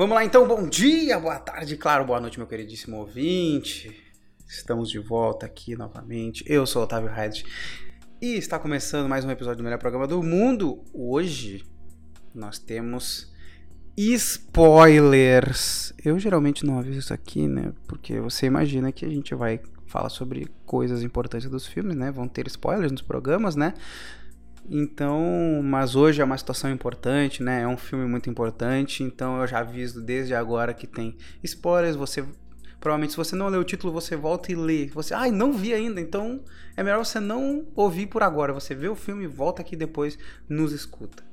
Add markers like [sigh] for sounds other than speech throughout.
Vamos lá então, bom dia, boa tarde, claro, boa noite, meu queridíssimo ouvinte. Estamos de volta aqui novamente. Eu sou o Otávio Hyde e está começando mais um episódio do melhor programa do mundo. Hoje nós temos spoilers. Eu geralmente não aviso isso aqui, né? Porque você imagina que a gente vai falar sobre coisas importantes dos filmes, né? Vão ter spoilers nos programas, né? Então, mas hoje é uma situação importante, né? É um filme muito importante, então eu já aviso desde agora que tem spoilers. Você provavelmente se você não leu o título, você volta e lê. Você, ai, não vi ainda, então é melhor você não ouvir por agora. Você vê o filme, volta aqui depois, nos escuta.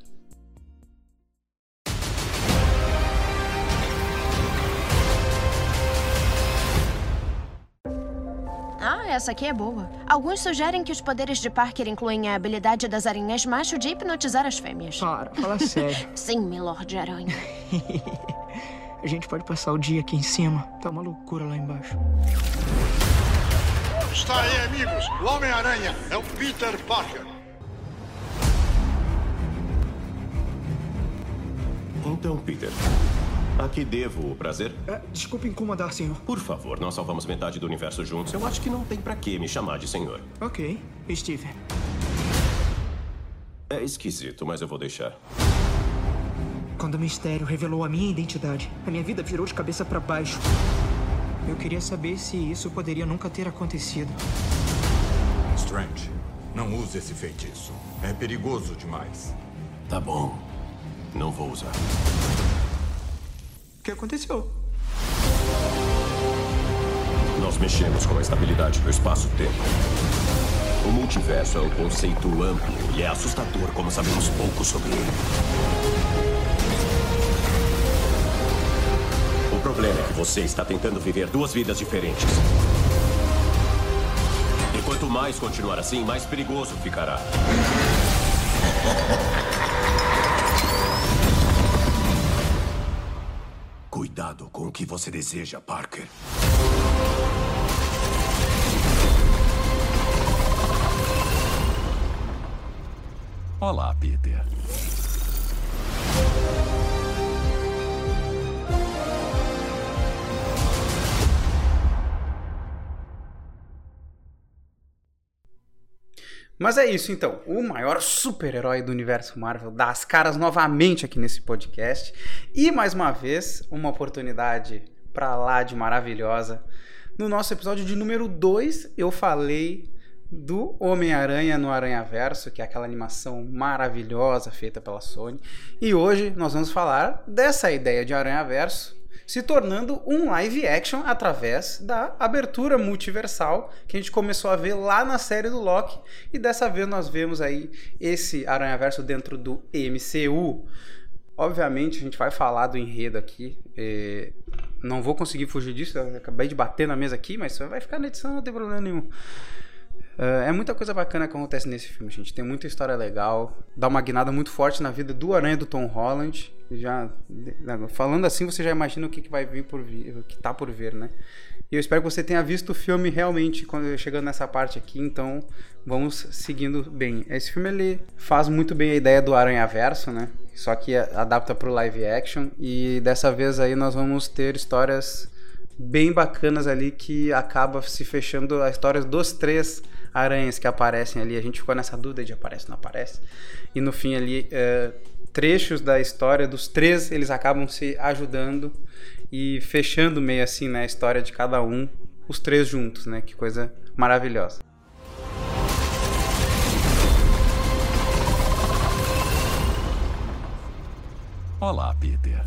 Essa aqui é boa. Alguns sugerem que os poderes de Parker incluem a habilidade das aranhas macho de hipnotizar as fêmeas. Para, fala [laughs] sério. Sim, Milord Aranha. [laughs] A gente pode passar o dia aqui em cima. Tá uma loucura lá embaixo. Está aí, amigos. O Homem-Aranha é o Peter Parker. Então, Peter, a que devo o prazer? Ah, desculpe incomodar, senhor. Por favor, nós salvamos metade do universo juntos. Eu acho que não tem pra que me chamar de senhor. Ok, Stephen. É esquisito, mas eu vou deixar. Quando o mistério revelou a minha identidade, a minha vida virou de cabeça pra baixo. Eu queria saber se isso poderia nunca ter acontecido. Strange, não use esse feitiço. É perigoso demais. Tá bom. Não vou usar. Que aconteceu? Nós mexemos com a estabilidade do espaço-tempo. O multiverso é um conceito amplo e é assustador como sabemos pouco sobre ele. O problema é que você está tentando viver duas vidas diferentes. E quanto mais continuar assim, mais perigoso ficará. [laughs] Com o que você deseja, Parker. Olá, Peter. Mas é isso então, o maior super-herói do universo Marvel dá as caras novamente aqui nesse podcast. E mais uma vez, uma oportunidade pra lá de maravilhosa. No nosso episódio de número 2, eu falei do Homem-Aranha no Aranha Verso, que é aquela animação maravilhosa feita pela Sony. E hoje nós vamos falar dessa ideia de Aranha Verso se tornando um live action através da abertura multiversal que a gente começou a ver lá na série do Loki. E dessa vez nós vemos aí esse Aranha Verso dentro do MCU. Obviamente a gente vai falar do enredo aqui. eh, Não vou conseguir fugir disso, acabei de bater na mesa aqui, mas vai ficar na edição, não tem problema nenhum. É, é muita coisa bacana que acontece nesse filme, gente. Tem muita história legal. Dá uma guinada muito forte na vida do Aranha do Tom Holland. Já falando assim, você já imagina o que, que vai vir por vir, o que tá por vir, né? E eu espero que você tenha visto o filme realmente quando chegando nessa parte aqui, então vamos seguindo bem. Esse filme ele faz muito bem a ideia do Aranha Verso, né? Só que adapta pro live action e dessa vez aí nós vamos ter histórias bem bacanas ali que acaba se fechando a história dos três aranhas que aparecem ali. A gente ficou nessa dúvida de aparece ou não aparece. E no fim ali, é, trechos da história dos três, eles acabam se ajudando e fechando meio assim, né, a história de cada um, os três juntos, né? Que coisa maravilhosa. Olá, Peter.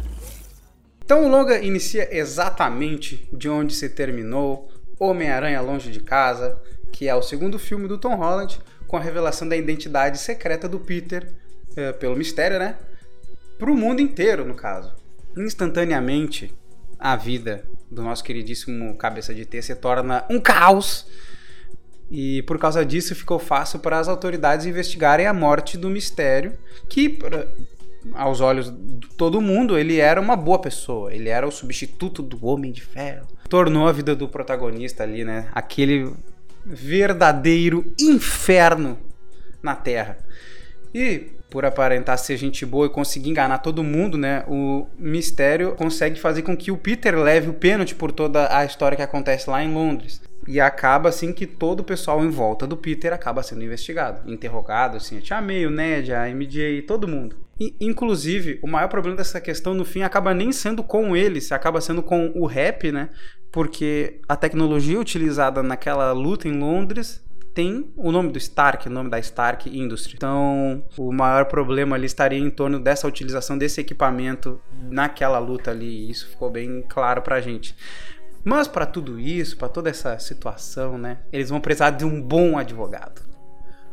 Então o longa inicia exatamente de onde se terminou Homem-Aranha Longe de Casa, que é o segundo filme do Tom Holland, com a revelação da identidade secreta do Peter, eh, pelo mistério, né? Para o mundo inteiro, no caso. Instantaneamente, a vida do nosso queridíssimo Cabeça de T se torna um caos. E por causa disso ficou fácil para as autoridades investigarem a morte do mistério, que aos olhos de todo mundo, ele era uma boa pessoa. Ele era o substituto do Homem de Ferro. Tornou a vida do protagonista ali, né? Aquele verdadeiro inferno na Terra. E por aparentar ser gente boa e conseguir enganar todo mundo, né? O Mistério consegue fazer com que o Peter leve o pênalti por toda a história que acontece lá em Londres. E acaba assim que todo o pessoal em volta do Peter acaba sendo investigado, interrogado, assim, a Tia May, o Ned, a MJ, todo mundo. Inclusive, o maior problema dessa questão no fim acaba nem sendo com eles, acaba sendo com o rap, né? Porque a tecnologia utilizada naquela luta em Londres tem o nome do Stark, o nome da Stark Industry. Então, o maior problema ali estaria em torno dessa utilização desse equipamento naquela luta ali. E isso ficou bem claro pra gente. Mas para tudo isso, para toda essa situação, né, eles vão precisar de um bom advogado.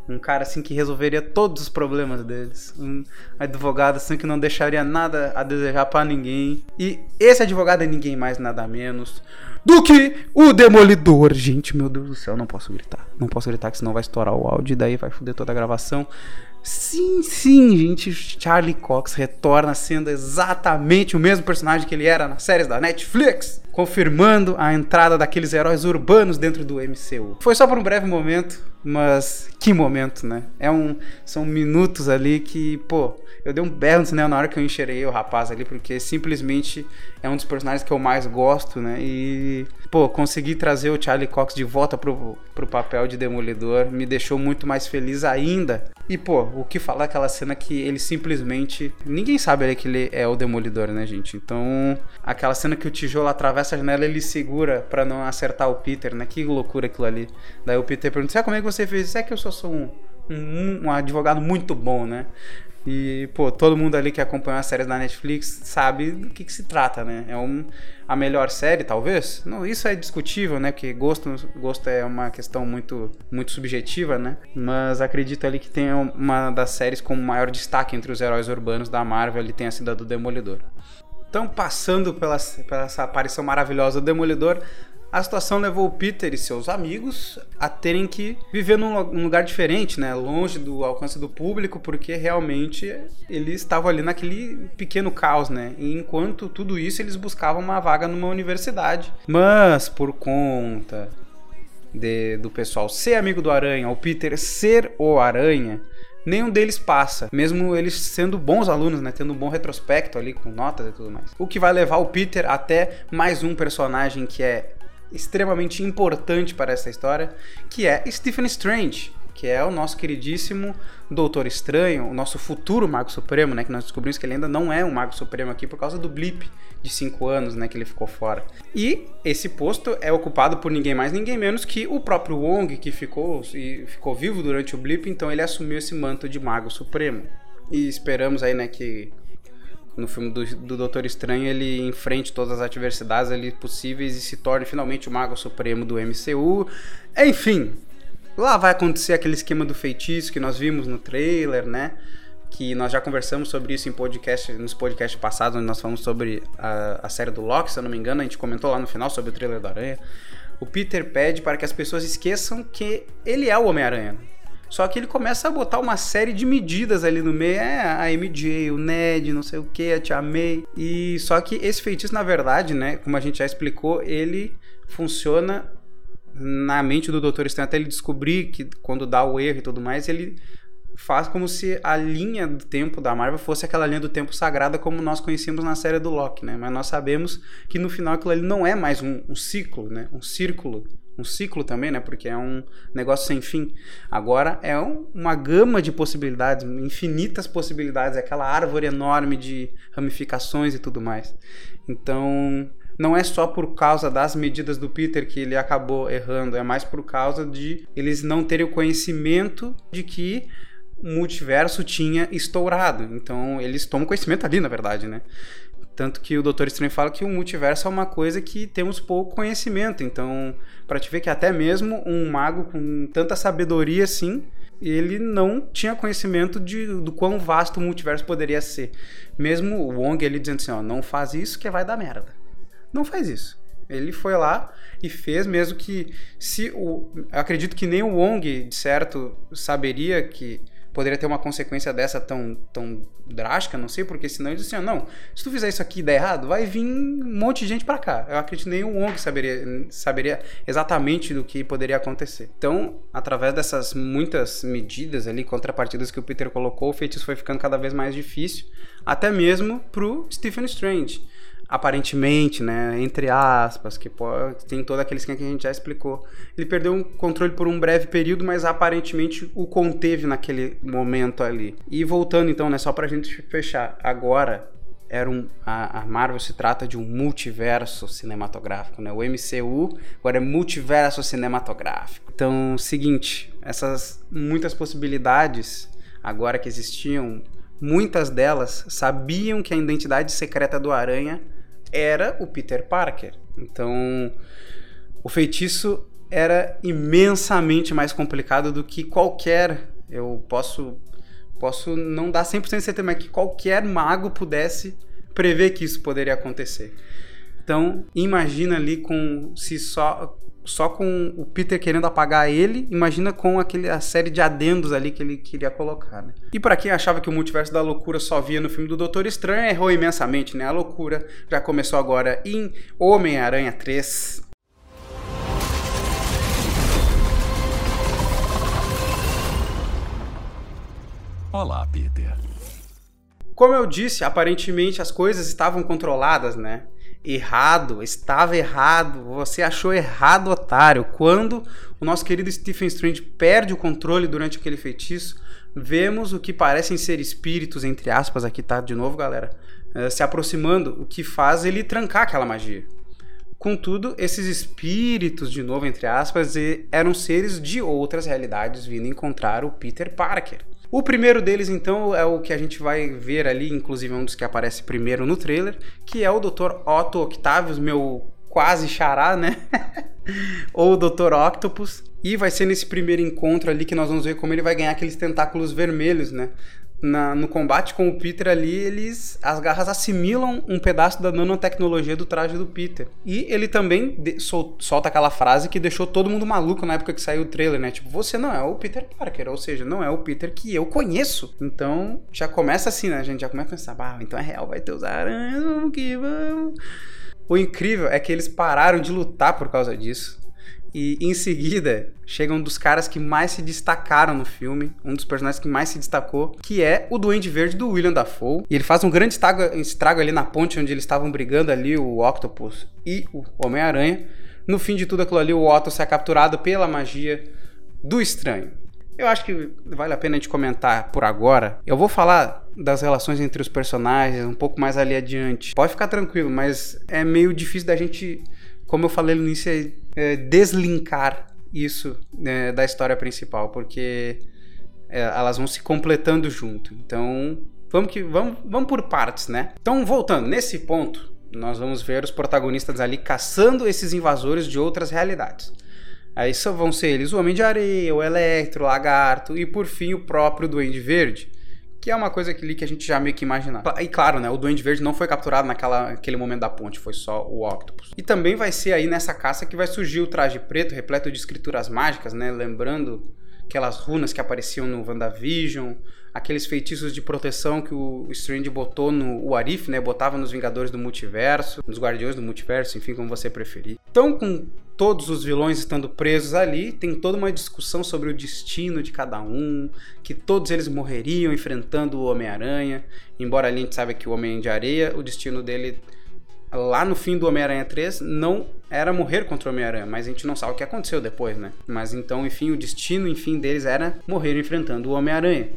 Um cara assim que resolveria todos os problemas deles. Um advogado assim que não deixaria nada a desejar para ninguém. E esse advogado é ninguém mais, nada menos do que o Demolidor. Gente, meu Deus do céu, não posso gritar. Não posso gritar que senão vai estourar o áudio e daí vai foder toda a gravação. Sim, sim, gente, Charlie Cox retorna sendo exatamente o mesmo personagem que ele era nas séries da Netflix, confirmando a entrada daqueles heróis urbanos dentro do MCU. Foi só por um breve momento, mas que momento, né? É um, são minutos ali que, pô, eu dei um berro no cinema na hora que eu enxerei o rapaz ali, porque simplesmente é um dos personagens que eu mais gosto, né? E, pô, conseguir trazer o Charlie Cox de volta pro, pro papel de Demolidor me deixou muito mais feliz ainda. E, pô, o que falar aquela cena que ele simplesmente. Ninguém sabe ali que ele é o Demolidor, né, gente? Então, aquela cena que o tijolo atravessa a janela ele segura para não acertar o Peter, né? Que loucura aquilo ali. Daí o Peter pergunta: Sabe como é que você fez isso? É que eu só sou um, um, um advogado muito bom, né? E, pô, todo mundo ali que acompanhou as séries da Netflix sabe do que, que se trata, né? É um, a melhor série, talvez? Não, isso é discutível, né? Porque gosto, gosto é uma questão muito, muito subjetiva, né? Mas acredito ali que tem uma das séries com maior destaque entre os heróis urbanos da Marvel, ali tem a Cidade do Demolidor. Então, passando pela, pela essa aparição maravilhosa do Demolidor, a situação levou Peter e seus amigos a terem que viver num, lugar diferente, né? Longe do alcance do público, porque realmente eles estavam ali naquele pequeno caos, né? E enquanto tudo isso, eles buscavam uma vaga numa universidade. Mas, por conta de, do pessoal ser amigo do Aranha, o Peter ser o Aranha, nenhum deles passa, mesmo eles sendo bons alunos, né, tendo um bom retrospecto ali com notas e tudo mais. O que vai levar o Peter até mais um personagem que é extremamente importante para essa história, que é Stephen Strange, que é o nosso queridíssimo Doutor Estranho, o nosso futuro Mago Supremo, né? Que nós descobrimos que ele ainda não é um Mago Supremo aqui por causa do blip de 5 anos, né? Que ele ficou fora. E esse posto é ocupado por ninguém mais, ninguém menos que o próprio Wong, que ficou, e ficou vivo durante o blip, então ele assumiu esse manto de Mago Supremo. E esperamos aí, né, que no filme do, do Doutor Estranho ele enfrente todas as adversidades ali possíveis e se torne finalmente o Mago Supremo do MCU. Enfim, lá vai acontecer aquele esquema do feitiço que nós vimos no trailer, né? Que nós já conversamos sobre isso em podcast, nos podcasts passados, onde nós falamos sobre a, a série do Loki, se eu não me engano, a gente comentou lá no final sobre o trailer da Aranha. O Peter pede para que as pessoas esqueçam que ele é o Homem-Aranha. Só que ele começa a botar uma série de medidas ali no meio. É, a MJ, o Ned, não sei o que, a Tia May. E só que esse feitiço, na verdade, né, como a gente já explicou, ele funciona na mente do Doutor Estranho até ele descobrir que quando dá o erro e tudo mais, ele faz como se a linha do tempo da Marvel fosse aquela linha do tempo sagrada como nós conhecíamos na série do Loki, né? Mas nós sabemos que no final aquilo ali não é mais um, um ciclo, né? Um círculo um ciclo também, né? Porque é um negócio sem fim. Agora é um, uma gama de possibilidades, infinitas possibilidades, aquela árvore enorme de ramificações e tudo mais. Então, não é só por causa das medidas do Peter que ele acabou errando, é mais por causa de eles não terem o conhecimento de que o multiverso tinha estourado. Então, eles tomam conhecimento ali, na verdade, né? Tanto que o Doutor Estranho fala que o multiverso é uma coisa que temos pouco conhecimento. Então, para te ver que até mesmo um mago com tanta sabedoria assim, ele não tinha conhecimento de, do quão vasto o multiverso poderia ser. Mesmo o Wong ele dizendo assim, ó, não faz isso que vai dar merda. Não faz isso. Ele foi lá e fez, mesmo que se o, acredito que nem o Wong, de certo, saberia que poderia ter uma consequência dessa tão, tão drástica, não sei, porque senão eles diziam, não, se tu fizer isso aqui e der errado, vai vir um monte de gente para cá. Eu acredito que nem o Wong saberia, saberia exatamente do que poderia acontecer. Então, através dessas muitas medidas ali, contrapartidas que o Peter colocou, o feitiço foi ficando cada vez mais difícil, até mesmo pro Stephen Strange aparentemente, né, entre aspas, que tem todo aquele esquema que a gente já explicou. Ele perdeu o controle por um breve período, mas aparentemente o conteve naquele momento ali. E voltando então, né, só pra gente fechar, agora era um, a, a, Marvel se trata de um multiverso cinematográfico, né? O MCU agora é multiverso cinematográfico. Então, seguinte, essas muitas possibilidades agora que existiam, muitas delas sabiam que a identidade secreta do Aranha era o Peter Parker. Então, o feitiço era imensamente mais complicado do que qualquer. Eu posso posso não dar 100% de certeza, mas que qualquer mago pudesse prever que isso poderia acontecer. Então, imagina ali com se só só com o Peter querendo apagar ele, imagina com aquele, a série de adendos ali que ele queria colocar, né? E para quem achava que o multiverso da loucura só via no filme do Doutor Estranho, errou imensamente, né? A loucura já começou agora em Homem-Aranha 3. Olá, Peter. Como eu disse, aparentemente as coisas estavam controladas, né? Errado, estava errado, você achou errado, otário. Quando o nosso querido Stephen Strange perde o controle durante aquele feitiço, vemos o que parecem ser espíritos, entre aspas, aqui tá de novo, galera, uh, se aproximando, o que faz ele trancar aquela magia. Contudo, esses espíritos, de novo, entre aspas, eram seres de outras realidades vindo encontrar o Peter Parker. O primeiro deles, então, é o que a gente vai ver ali, inclusive é um dos que aparece primeiro no trailer, que é o Dr. Otto Octavius, meu quase xará, né? [laughs] Ou o Dr. Octopus. E vai ser nesse primeiro encontro ali que nós vamos ver como ele vai ganhar aqueles tentáculos vermelhos, né? Na, no combate com o Peter ali, eles as garras assimilam um pedaço da nanotecnologia do traje do Peter. E ele também de, sol, solta aquela frase que deixou todo mundo maluco na época que saiu o trailer, né? Tipo, você não é o Peter Parker, ou seja, não é o Peter que eu conheço. Então, já começa assim, né? A gente já começa a pensar, então é real, vai ter os aranhas, vamos que vamos. O incrível é que eles pararam de lutar por causa disso. E em seguida, chega um dos caras que mais se destacaram no filme, um dos personagens que mais se destacou, que é o Duende Verde do William Dafoe. E ele faz um grande estrago, estrago ali na ponte onde eles estavam brigando ali, o Octopus e o Homem-Aranha. No fim de tudo aquilo ali, o Otto é capturado pela magia do estranho. Eu acho que vale a pena a gente comentar por agora. Eu vou falar das relações entre os personagens um pouco mais ali adiante. Pode ficar tranquilo, mas é meio difícil da gente como eu falei no início, é, é deslinkar isso né, da história principal, porque é, elas vão se completando junto. Então, vamos que vamos, vamos por partes, né? Então, voltando nesse ponto, nós vamos ver os protagonistas ali caçando esses invasores de outras realidades. Aí só vão ser eles o Homem de Areia, o Electro, o Lagarto e por fim o próprio Duende Verde que é uma coisa que, que a gente já meio que imaginava. E claro, né, o Duende Verde não foi capturado naquela, naquele momento da ponte, foi só o Octopus. E também vai ser aí nessa caça que vai surgir o traje preto, repleto de escrituras mágicas, né, lembrando aquelas runas que apareciam no WandaVision, aqueles feitiços de proteção que o Strange botou no o Arif, né, botava nos Vingadores do Multiverso, nos Guardiões do Multiverso, enfim, como você preferir. Então, com todos os vilões estando presos ali, tem toda uma discussão sobre o destino de cada um, que todos eles morreriam enfrentando o Homem-Aranha, embora a gente saiba que o Homem de Areia, o destino dele lá no fim do Homem-Aranha 3 não era morrer contra o Homem-Aranha, mas a gente não sabe o que aconteceu depois, né? Mas então, enfim, o destino, enfim, deles era morrer enfrentando o Homem-Aranha.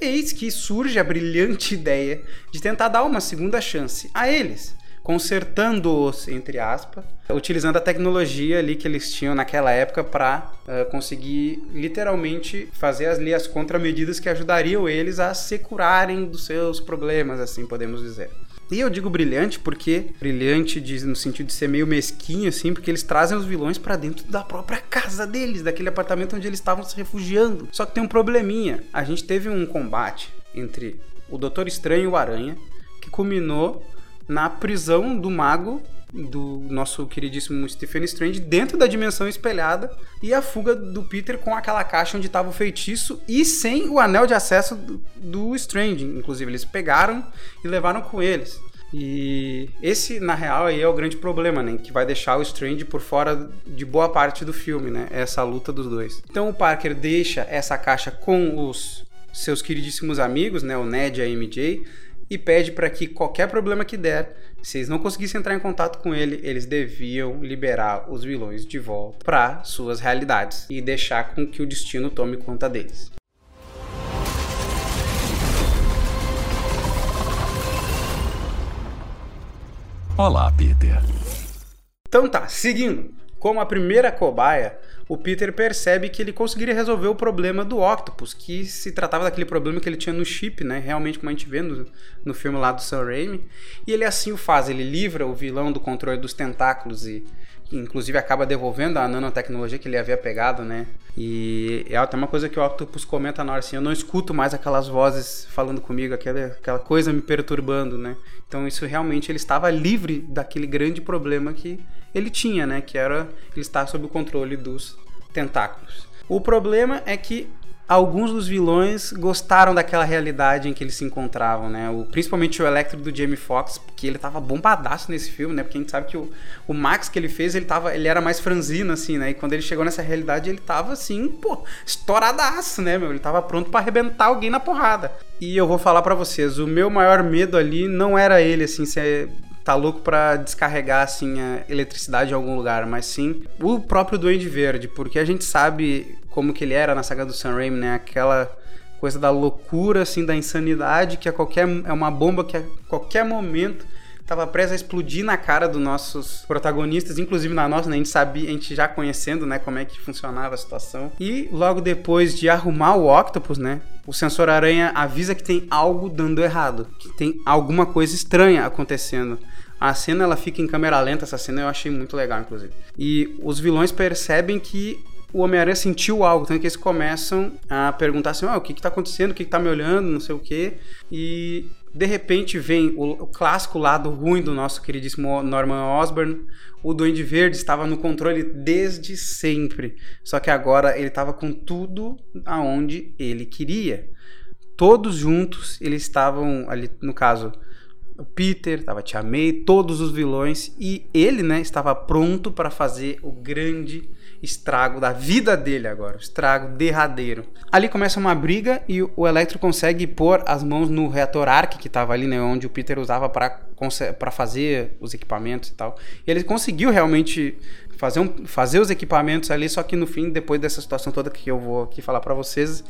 Eis que surge a brilhante [laughs] ideia de tentar dar uma segunda chance a eles consertando-os, entre aspas, utilizando a tecnologia ali que eles tinham naquela época para uh, eh, conseguir literalmente fazer ali as contramedidas que ajudariam eles a se curarem dos seus problemas, assim podemos dizer. E eu digo brilhante porque brilhante de, no sentido de ser meio mesquinho assim, porque eles trazem os vilões para dentro da própria casa deles, daquele apartamento onde eles estavam se refugiando. Só que tem um probleminha. A gente teve um combate entre o Doutor Estranho e o Aranha que culminou na prisão do mago do nosso queridíssimo Stephen Strange dentro da dimensão espelhada e a fuga do Peter com aquela caixa onde estava o feitiço e sem o anel de acesso do, do Strange. Inclusive, eles pegaram e levaram com eles. E esse, na real, aí é o grande problema, né? Que vai deixar o Strange por fora de boa parte do filme, né? Essa luta dos dois. Então o Parker deixa essa caixa com os seus queridíssimos amigos, né? O Ned e a MJ, e pede para que qualquer problema que der, se eles não conseguissem entrar em contato com ele, eles deviam liberar os vilões de volta para suas realidades e deixar com que o destino tome conta deles. Olá, Peter. Então tá, seguindo. Como a primeira cobaia, o Peter percebe que ele conseguiria resolver o problema do Octopus, que se tratava daquele problema que ele tinha no chip, né? Realmente, como a gente vê no, no filme lá do Sam Raimi. E ele assim o faz, ele livra o vilão do controle dos tentáculos e inclusive acaba devolvendo a nanotecnologia que ele havia pegado, né? E é até uma coisa que o Octopus comenta na hora assim, eu não escuto mais aquelas vozes falando comigo, aquela, aquela coisa me perturbando, né? Então isso realmente ele estava livre daquele grande problema que ele tinha, né? Que era ele estar sob o controle dos tentáculos. O problema é que alguns dos vilões gostaram daquela realidade em que eles se encontravam, né? O, principalmente o Electro do Jamie Foxx, porque ele tava bombadaço nesse filme, né? Porque a gente sabe que o, o Max que ele fez, ele, tava, ele era mais franzino, assim, né? E quando ele chegou nessa realidade, ele tava, assim, pô, estouradaço, né, meu? Ele tava pronto para arrebentar alguém na porrada. E eu vou falar para vocês, o meu maior medo ali não era ele, assim, ser tá louco para descarregar assim a eletricidade em algum lugar, mas sim o próprio Duende Verde, porque a gente sabe como que ele era na saga do Sam Raimi, né? Aquela coisa da loucura, assim, da insanidade, que a qualquer é uma bomba que a qualquer momento estava prestes a explodir na cara dos nossos protagonistas, inclusive na nossa, né? A gente sabia, a gente já conhecendo, né, como é que funcionava a situação. E logo depois de arrumar o Octopus, né, o sensor aranha avisa que tem algo dando errado, que tem alguma coisa estranha acontecendo. A cena ela fica em câmera lenta, essa cena eu achei muito legal, inclusive. E os vilões percebem que o Homem-Aranha sentiu algo, então que eles começam a perguntar assim, ah, o que que tá acontecendo, o que que tá me olhando, não sei o quê. E de repente vem o, o clássico lado ruim do nosso queridíssimo Norman Osborn. O Duende Verde estava no controle desde sempre, só que agora ele estava com tudo aonde ele queria. Todos juntos, eles estavam ali, no caso, o Peter, estava Tia May, todos os vilões e ele, né, estava pronto para fazer o grande estrago da vida dele agora, estrago derradeiro. Ali começa uma briga e o Electro consegue pôr as mãos no reator Arc que estava ali, né, onde o Peter usava para fazer os equipamentos e tal. E ele conseguiu realmente fazer, um, fazer os equipamentos ali, só que no fim, depois dessa situação toda que eu vou aqui falar para vocês,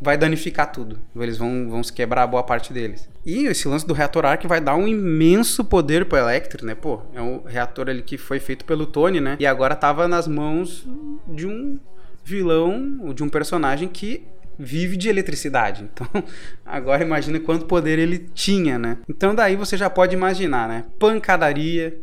vai danificar tudo. Eles vão, vão se quebrar boa parte deles. E esse lance do reator Arc vai dar um imenso poder pro Electro, né? Pô, é um reator ali que foi feito pelo Tony, né? E agora tava nas mãos de um vilão, de um personagem que vive de eletricidade. [laughs] Então, agora imagina quanto poder ele tinha, né? Então daí você já pode imaginar, né? Pancadaria,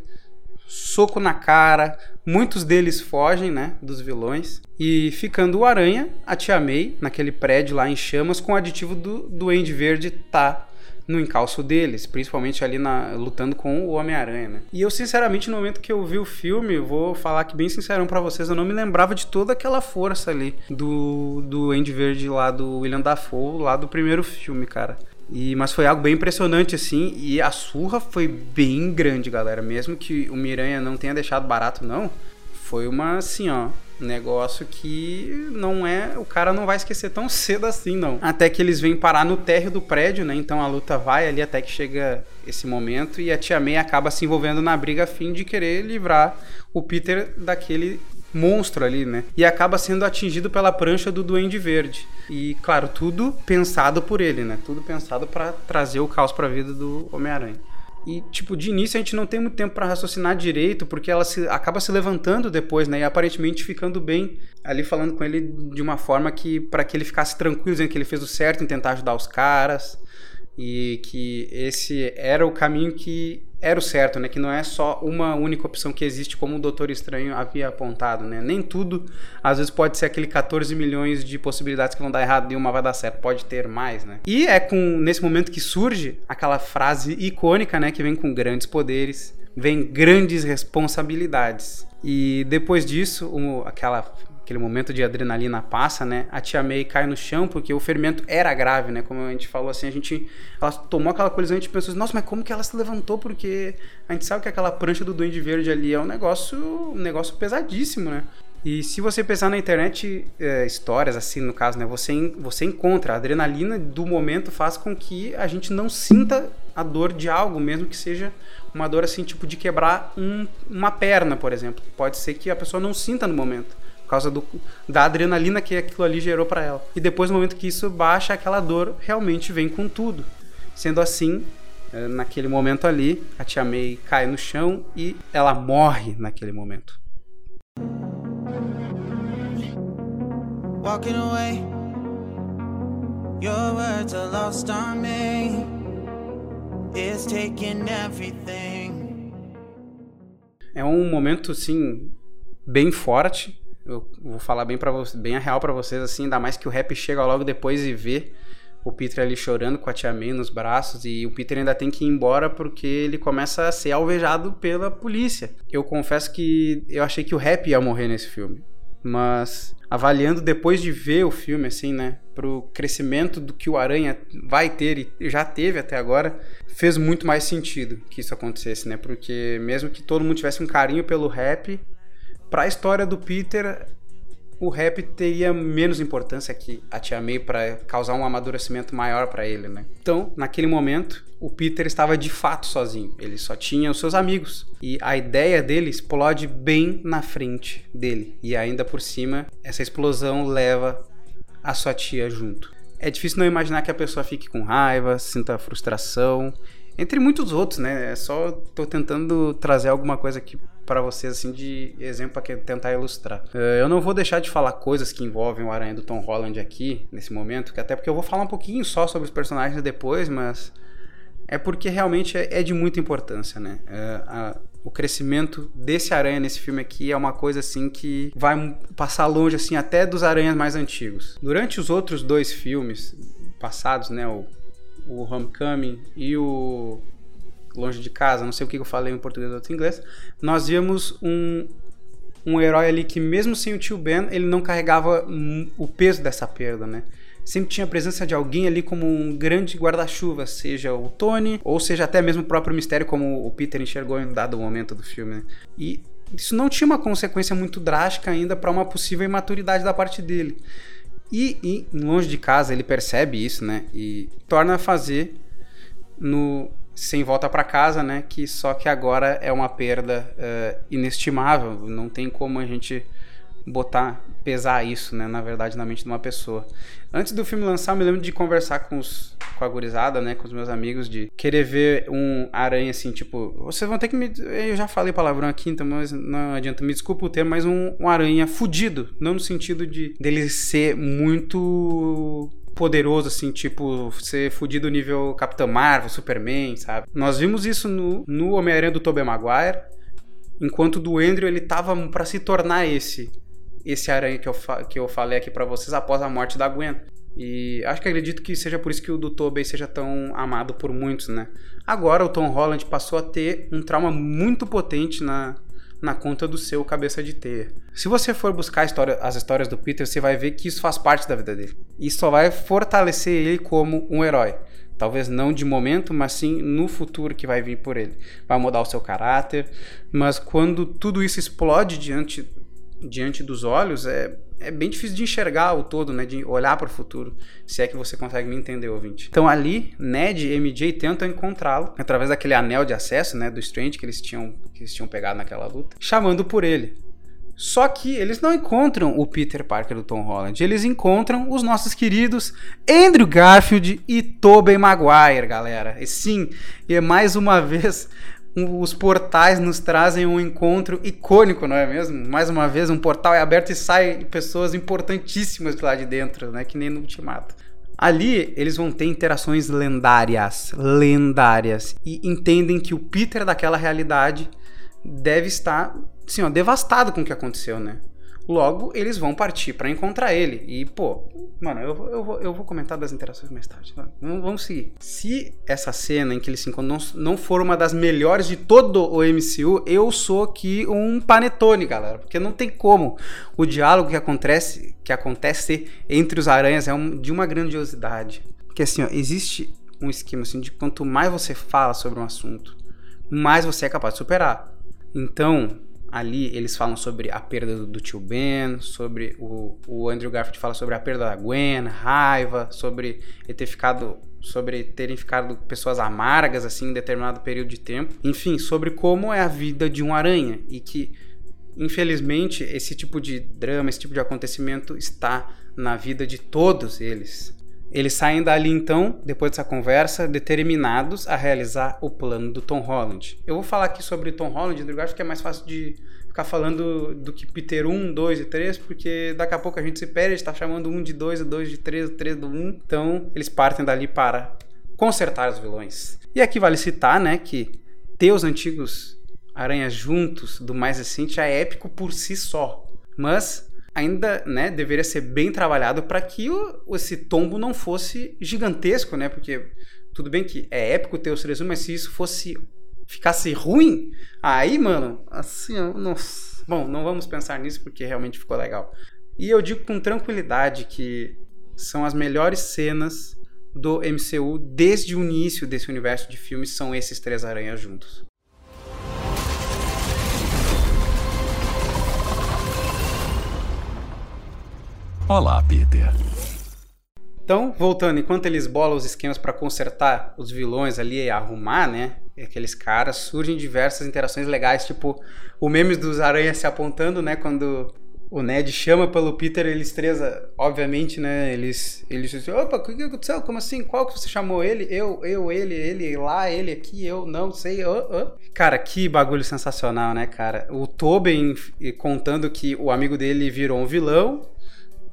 soco na cara, muitos deles fogem, né, dos vilões, e ficando o Aranha, a Tia May, naquele prédio lá em chamas, com o aditivo do Duende Verde tá no encalço deles, principalmente ali na, lutando com o Homem-Aranha, né? E eu, sinceramente, no momento que eu vi o filme, vou falar que bem sincerão para vocês, eu não me lembrava de toda aquela força ali do, do Andy Verde lá, do William Dafoe, lá do primeiro filme, cara. E, mas foi algo bem impressionante, assim, e a surra foi bem grande, galera. Mesmo que o Miranha não tenha deixado barato, não. Foi uma, assim, ó, negócio que não é. O cara não vai esquecer tão [laughs] cedo assim, não. Até que eles vêm parar no térreo do prédio, né? Então a luta vai ali até que chega esse momento e a Tia May acaba se envolvendo na briga a fim de querer livrar o Peter daquele monstro ali, né? E acaba sendo atingido pela prancha do Duende Verde. E, claro, tudo pensado por ele, né? Tudo pensado para trazer o caos para a vida do Homem-Aranha. E, tipo, de início a gente não tem muito tempo para raciocinar direito, porque ela se, acaba se levantando depois, né? E aparentemente ficando bem ali falando com ele de uma forma que, para que ele ficasse tranquilo, dizendo que ele fez o certo em tentar ajudar os caras e que esse era o caminho que era o certo, né? Que não é só uma única opção que existe, como o Doutor Estranho havia apontado, né? Nem tudo, às vezes, pode ser aquele 14 milhões de possibilidades que vão dar errado e uma vai dar certo. Pode ter mais, né? E é com nesse momento que surge aquela frase icônica, né? Que vem com grandes poderes vem grandes responsabilidades. E depois disso, um, aquela aquele momento de adrenalina passa, né? A tia May cai no chão porque o ferimento era grave, né? Como a gente falou assim, a gente ela tomou aquela colisão e a gente pensou, assim, nossa, mas como que ela se levantou? Porque a gente sabe que aquela prancha do Duende Verde ali é um negócio, um negócio pesadíssimo, né? E se você pensar na internet, é, histórias assim, no caso, né? Você, você encontra a adrenalina do momento faz com que a gente não sinta a dor de algo, mesmo que seja uma dor assim, tipo de quebrar um, uma perna, por exemplo. Pode ser que a pessoa não sinta no momento causa do, da adrenalina que aquilo ali gerou para ela. E depois, no momento que isso baixa, aquela dor realmente vem com tudo. Sendo assim, eh, naquele momento ali, a Tia May cai no chão e ela morre naquele momento. Walking away, your words are lost on me. It's taking everything. É um momento, assim, bem forte, eu vou falar bem para bem a real para vocês assim, ainda mais que o rap chega logo depois e vê o Peter ali chorando com a tia May nos braços e o Peter ainda tem que ir embora porque ele começa a ser alvejado pela polícia. Eu confesso que eu achei que o rap ia morrer nesse filme, mas avaliando depois de ver o filme assim, né, pro crescimento do que o Aranha vai ter e já teve até agora, fez muito mais sentido que isso acontecesse, né? Porque mesmo que todo mundo tivesse um carinho pelo rap, para a história do Peter, o rap teria menos importância que a Tia May para causar um amadurecimento maior para ele, né? Então, naquele momento, o Peter estava de fato sozinho. Ele só tinha os seus amigos. E a ideia dele explode bem na frente dele. E ainda por cima, essa explosão leva a sua tia junto. É difícil não imaginar que a pessoa fique com raiva, sinta frustração, entre muitos outros, né? É só tô tentando trazer alguma coisa aqui para vocês assim de exemplo para tentar ilustrar. É, eu não vou deixar de falar coisas que envolvem o Aranha do Tom Holland aqui nesse momento, até porque eu vou falar um pouquinho só sobre os personagens depois, mas é porque realmente é, é de muita importância, né? A, o crescimento desse aranha nesse filme aqui é uma coisa assim que vai passar longe assim até dos aranhas mais antigos. Durante os outros dois filmes passados, né, o, o Homecoming e o longe de casa, não sei o que eu falei em português ou em inglês, nós vimos um, um herói ali que mesmo sem o tio Ben, ele não carregava o peso dessa perda, né? Sempre tinha a presença de alguém ali como um grande guarda-chuva, seja o Tony, ou seja até mesmo o próprio mistério, como o Peter enxergou em dado momento do filme, né? E isso não tinha uma consequência muito drástica ainda para uma possível imaturidade da parte dele. E, e, longe de casa ele percebe isso, né? E torna a fazer no sem volta para casa, né? Que só que agora é uma perda uh, inestimável. Não tem como a gente botar, pesar isso, né? Na verdade, na mente de uma pessoa. Antes do filme lançar, eu me lembro de conversar com, os, com a gurizada, né? Com os meus amigos, de querer ver um aranha assim, tipo, vocês vão ter que me. Eu já falei palavrão aqui, então mas não adianta, me desculpa o termo, mas um, um aranha fudido. Não no sentido de dele ser muito poderoso, assim, tipo, ser fudido nível Capitão Marvel, Superman, sabe? Nós vimos isso no, no Homem-Aranha do Tobey Maguire, enquanto do Andrew ele tava para se tornar esse esse aranha que eu, que eu falei aqui para vocês após a morte da Gwen. E acho que acredito que seja por isso que o do Tobey seja tão amado por muitos, né? Agora o Tom Holland passou a ter um trauma muito potente na, na conta do seu cabeça de teia. Se você for buscar história, as histórias do Peter, você vai ver que isso faz parte da vida dele. Isso só vai fortalecer ele como um herói. Talvez não de momento, mas sim no futuro que vai vir por ele. Vai mudar o seu caráter, mas quando tudo isso explode diante, diante dos olhos, é, é bem difícil de enxergar o todo, né? De olhar para o futuro, se é que você consegue me entender, ouvinte. Então ali, Ned e MJ tentam encontrá-lo através daquele anel de acesso, né? Do Strange que eles tinham, que eles tinham pegado naquela luta, chamando por ele. Só que eles não encontram o Peter Parker do Tom Holland, eles encontram os nossos queridos Andrew Garfield e Tobey Maguire, galera. E sim, e é mais uma [laughs] vez os portais nos trazem um encontro icônico, não é mesmo? Mais uma vez, um portal é aberto e saem pessoas importantíssimas de lá de dentro, né? Que nem no Ultimato. Ali eles vão ter interações lendárias, lendárias, e entendem que o Peter daquela realidade deve estar, assim, ó, devastado com o que aconteceu, né? Logo, eles vão partir para encontrar ele. E, pô, mano, eu, vou- eu, vou, eu vou comentar das interações mais tarde. Vamos, vamos seguir. Se essa cena em que eles se encontram não, não for uma das melhores de todo o MCU, eu sou aqui um panetone, galera. Porque não tem como. O diálogo que acontece, que acontece entre os aranhas é um- de uma grandiosidade. Porque assim, ó, existe um esquema assim de quanto mais você fala sobre um assunto, mais você é capaz de superar. Então, ali eles falam sobre a perda do, do tio Ben, sobre o, o Andrew Garfield fala sobre a perda da Gwen, raiva, sobre ele ter ficado sobre terem ficado pessoas amargas assim em determinado período de tempo. Enfim, sobre como é a vida de um aranha e que infelizmente esse tipo de drama, esse tipo de acontecimento está na vida de todos eles. Eles saem dali então, depois dessa conversa, determinados a realizar o plano do Tom Holland. Eu vou falar aqui sobre Tom Holland e Andrew Garfield, que é mais fácil de ficar falando do que Peter 1, 2 e 3, porque daqui a pouco a gente se perde, a gente tá chamando um de 2, o 2 de 3, o 3 do 1. Então, eles partem dali para consertar os vilões. E aqui vale citar, né, que ter os antigos aranhas juntos do mais recente é épico por si só. Mas ainda, né, deveria ser bem trabalhado para que o, esse tombo não fosse gigantesco, né? Porque tudo bem que é épico ter os três, mas se isso fosse ficasse ruim, aí, mano, assim, nossa. Bom, não vamos pensar nisso porque realmente ficou legal. E eu digo com tranquilidade que são as melhores cenas do MCU desde o início desse universo de filmes são esses três aranhas juntos. Olá, Peter. Então, voltando, enquanto eles bolam os esquemas para consertar os vilões ali e arrumar, né? Aqueles caras, surgem diversas interações legais, tipo o memes dos aranhas se apontando, né? Quando o Ned chama pelo Peter, eles três, obviamente, né? Eles, eles dizem, opa, o que aconteceu? Como assim? Qual que você chamou ele? Eu, eu, ele, ele lá, ele aqui, eu não sei. Oh, oh. Cara, que bagulho sensacional, né, cara? O Tobin contando que o amigo dele virou um vilão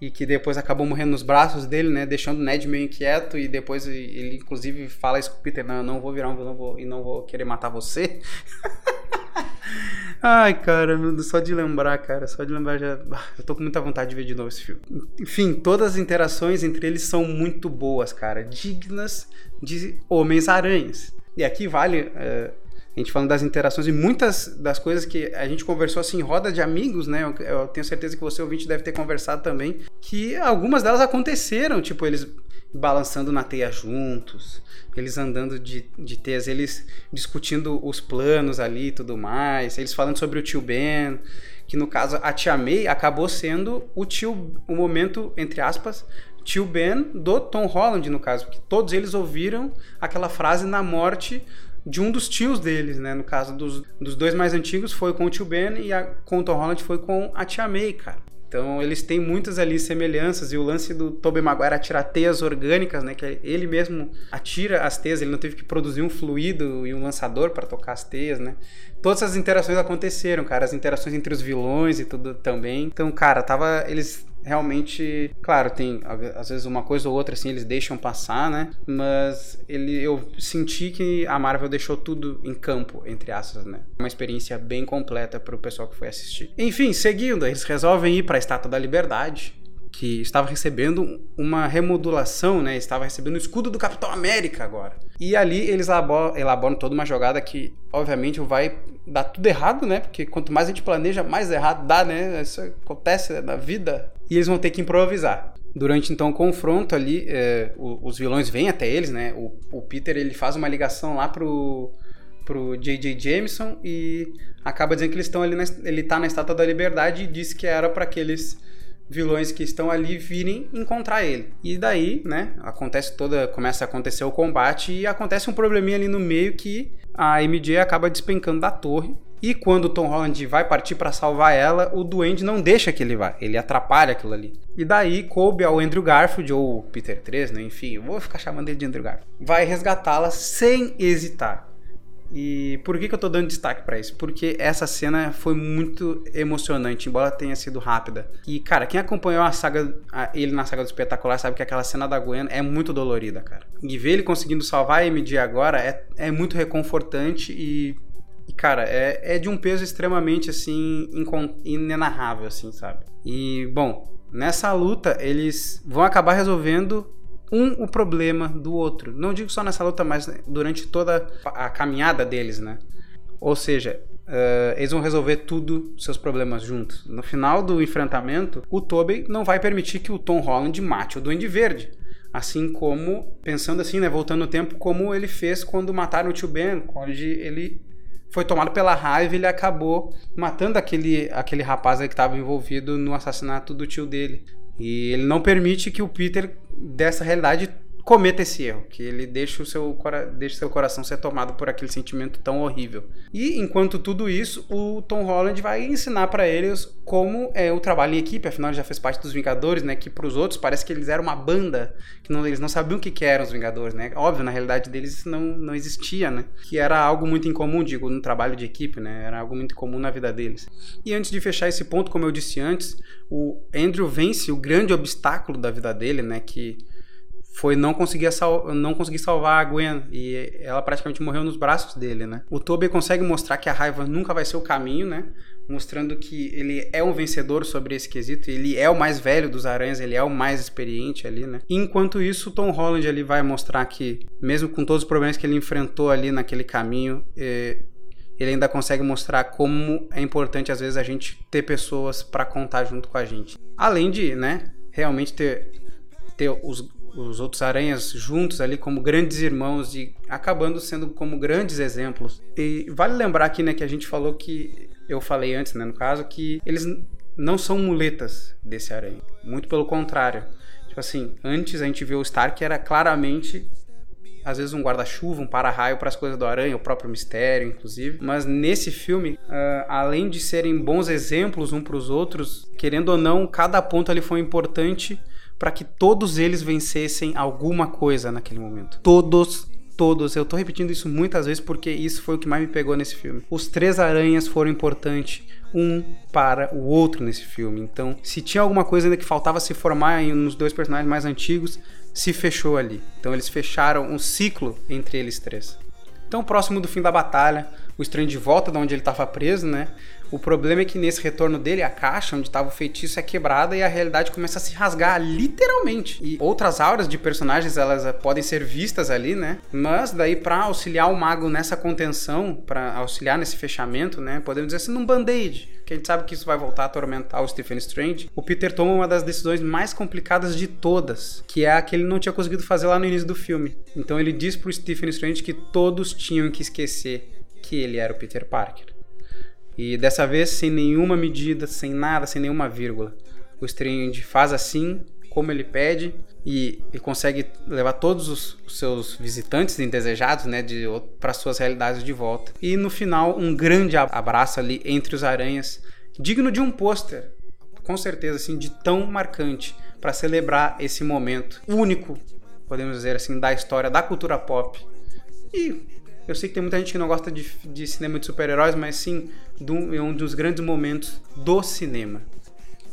e que depois acabou morrendo nos braços dele, né, deixando o Ned meio inquieto e depois ele inclusive fala isso com o Peter, não, eu não vou virar um vilão vou, e não vou querer matar você. [laughs] Ai, cara, só de lembrar, cara, só de lembrar já, ah, eu tô com muita vontade de ver de novo esse filme. Enfim, todas as interações entre eles são muito boas, cara, dignas de Homens-Aranhas. E aqui vale uh, a gente falando das interações e muitas das coisas que a gente conversou assim em roda de amigos, né? Eu, eu, tenho certeza que você ouvinte deve ter conversado também, que algumas delas aconteceram, tipo eles balançando na teia juntos, eles andando de, de teias, eles discutindo os planos ali e tudo mais, eles falando sobre o tio Ben, que no caso a tia May acabou sendo o tio, o momento entre aspas tio Ben do Tom Holland no caso, porque todos eles ouviram aquela frase na morte de um dos tios deles, né? No caso dos, dos dois mais antigos foi com o tio Ben e a, com o Tom Holland foi com a tia May, cara. Então eles têm muitas ali semelhanças e o lance do Tobey Maguire atirar teias orgânicas, né? Que ele mesmo atira as teias, ele não teve que produzir um fluido e um lançador para tocar as teias, né? Todas essas interações aconteceram, cara, as interações entre os vilões e tudo também. Então, cara, tava eles realmente, claro, tem às vezes uma coisa ou outra assim eles deixam passar, né? Mas ele eu senti que a Marvel deixou tudo em campo, entre aspas, né? Uma experiência bem completa para o pessoal que foi assistir. Enfim, seguindo, eles resolvem ir para a Estátua da Liberdade, que estava recebendo uma remodulação, né? Estava recebendo o escudo do Capitão América agora. E ali eles elaboram toda uma jogada que, obviamente, vai dar tudo errado, né? Porque quanto mais a gente planeja, mais errado dá, né? Isso acontece na vida. E eles vão ter que improvisar. Durante então o confronto ali, é, os vilões vêm até eles, né? O, o, Peter ele faz uma ligação lá pro pro J.J. Jameson e acaba dizendo que eles estão ali, na, ele tá na Estátua da Liberdade e diz que era para aqueles vilões que estão ali virem encontrar ele. E daí, né, acontece toda, começa a acontecer o combate e acontece um probleminha ali no meio que a MJ acaba despencando da torre. E quando Tom Holland vai partir para salvar ela, o Duende não deixa que ele vá, ele atrapalha aquilo ali. E daí coube ao Andrew Garfield, ou Peter 3, né? enfim, eu vou ficar chamando ele de Andrew Garfield, vai resgatá-la sem hesitar. E por que, que eu tô dando destaque para isso? Porque essa cena foi muito emocionante, embora tenha sido rápida. E, cara, quem acompanhou a saga, a, ele na saga do espetacular, sabe que aquela cena da Gwen é muito dolorida, cara. E ver ele conseguindo salvar a MJ agora é, é muito reconfortante e E, cara, é, é de um peso extremamente, assim, inenarrável, assim, sabe? E, bom, nessa luta, eles vão acabar resolvendo um o problema do outro. Não digo só nessa luta, mas durante toda a caminhada deles, né? Ou seja, uh, eles vão resolver tudo seus problemas juntos. No final do enfrentamento, o Tobey não vai permitir que o Tom Holland mate o Duende Verde. Assim como, pensando assim, né, voltando no tempo, como ele fez quando mataram o tio Ben, onde ele foi tomado pela raiva e ele acabou matando aquele, aquele rapaz que estava envolvido no assassinato do tio dele. E ele não permite que o Peter, dessa realidade, cometa esse erro, que ele deixa o seu, deixa seu coração ser tomado por aquele sentimento tão horrível. E enquanto tudo isso, o Tom Holland vai ensinar para eles como é o trabalho em equipe, afinal ele já fez parte dos Vingadores, né, que para os outros parece que eles eram uma banda, que não, eles não sabiam o que, que eram os Vingadores, né? Óbvio, na realidade deles não, não existia, né? Que era algo muito incomum, digo, no trabalho de equipe, né? Era algo muito comum na vida deles. E antes de fechar esse ponto, como eu disse antes, o Andrew vence o grande obstáculo da vida dele, né, que foi não conseguir, sal não conseguir salvar a Gwen e ela praticamente morreu nos braços dele, né? O Toby consegue mostrar que a raiva nunca vai ser o caminho, né? Mostrando que ele é um vencedor sobre esse quesito, ele é o mais velho dos aranhas, ele é o mais experiente ali, né? enquanto isso, Tom Holland ali vai mostrar que, mesmo com todos os problemas que ele enfrentou ali naquele caminho, eh, ele ainda consegue mostrar como é importante às vezes a gente ter pessoas para contar junto com a gente. Além de, né, realmente ter ter os, os outros aranhas juntos ali como grandes irmãos e acabando sendo como grandes exemplos. E vale lembrar aqui, né, que a gente falou que eu falei antes, né, no caso, que eles não são muletas desse aranha. Muito pelo contrário. Tipo assim, antes a gente viu o Stark era claramente às vezes um guarda-chuva, um para-raio para as coisas do aranha, o próprio mistério, inclusive. Mas nesse filme, uh, além de serem bons exemplos um para os outros, querendo ou não, cada ponto ali foi importante para que todos eles vencessem alguma coisa naquele momento. Todos todos. Eu tô repetindo isso muitas vezes porque isso foi o que mais me pegou nesse filme. Os três aranhas foram importantes um para o outro nesse filme. Então, se tinha alguma coisa ainda que faltava se formar nos dois personagens mais antigos, se fechou ali. Então, eles fecharam um ciclo entre eles três. Então, próximo do fim da batalha, o Strange volta de onde ele estava preso, né? O problema é que nesse retorno dele, a caixa onde estava o feitiço é quebrada e a realidade começa a se rasgar literalmente. E outras auras de personagens elas eh, podem ser vistas ali, né? Mas daí para auxiliar o mago nessa contenção, para auxiliar nesse fechamento, né? Podemos dizer assim, num band-aid que a gente sabe que isso vai voltar a atormentar o Stephen Strange, o Peter toma uma das decisões mais complicadas de todas, que é a que ele não tinha conseguido fazer lá no início do filme. Então ele diz pro Stephen Strange que todos tinham que esquecer que ele era o Peter Parker. E dessa vez sem nenhuma medida, sem nada, sem nenhuma vírgula. O Strange faz assim como ele pede e, e consegue levar todos os, os, seus visitantes indesejados, né, de para suas realidades de volta. E no final um grande abraço ali entre os aranhas, digno de um pôster, com certeza assim, de tão marcante para celebrar esse momento único, podemos dizer assim, da história da cultura pop. E eu sei que tem muita gente que não gosta de, de cinema de super-heróis, mas sim do, é um dos grandes momentos do cinema.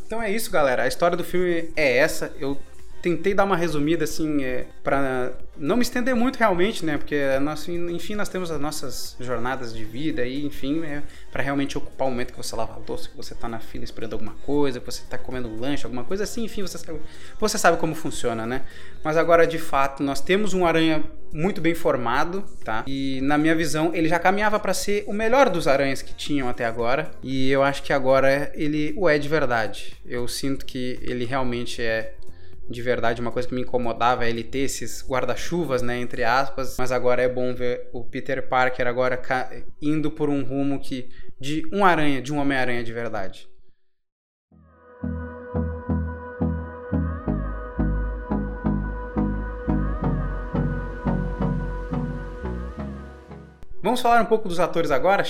Então é isso, galera. A história do filme é essa. Eu tentei dar uma resumida, assim, é, para não me estender muito realmente, né? Porque, nós, enfim, nós temos as nossas jornadas de vida e, enfim, é para realmente ocupar o momento que você lava a louça, que você tá na fila esperando alguma coisa, que você tá comendo um lanche, alguma coisa assim, enfim, você sabe, você sabe como funciona, né? Mas agora, de fato, nós temos um aranha muito bem formado, tá? E na minha visão, ele já caminhava para ser o melhor dos aranhas que tinham até agora, e eu acho que agora ele o é de verdade. Eu sinto que ele realmente é de verdade uma coisa que me incomodava é ele ter esses guarda-chuvas, né, entre aspas, mas agora é bom ver o Peter Parker agora indo por um rumo que de um aranha, de um Homem-Aranha de verdade. Vamos falar um pouco dos atores agora?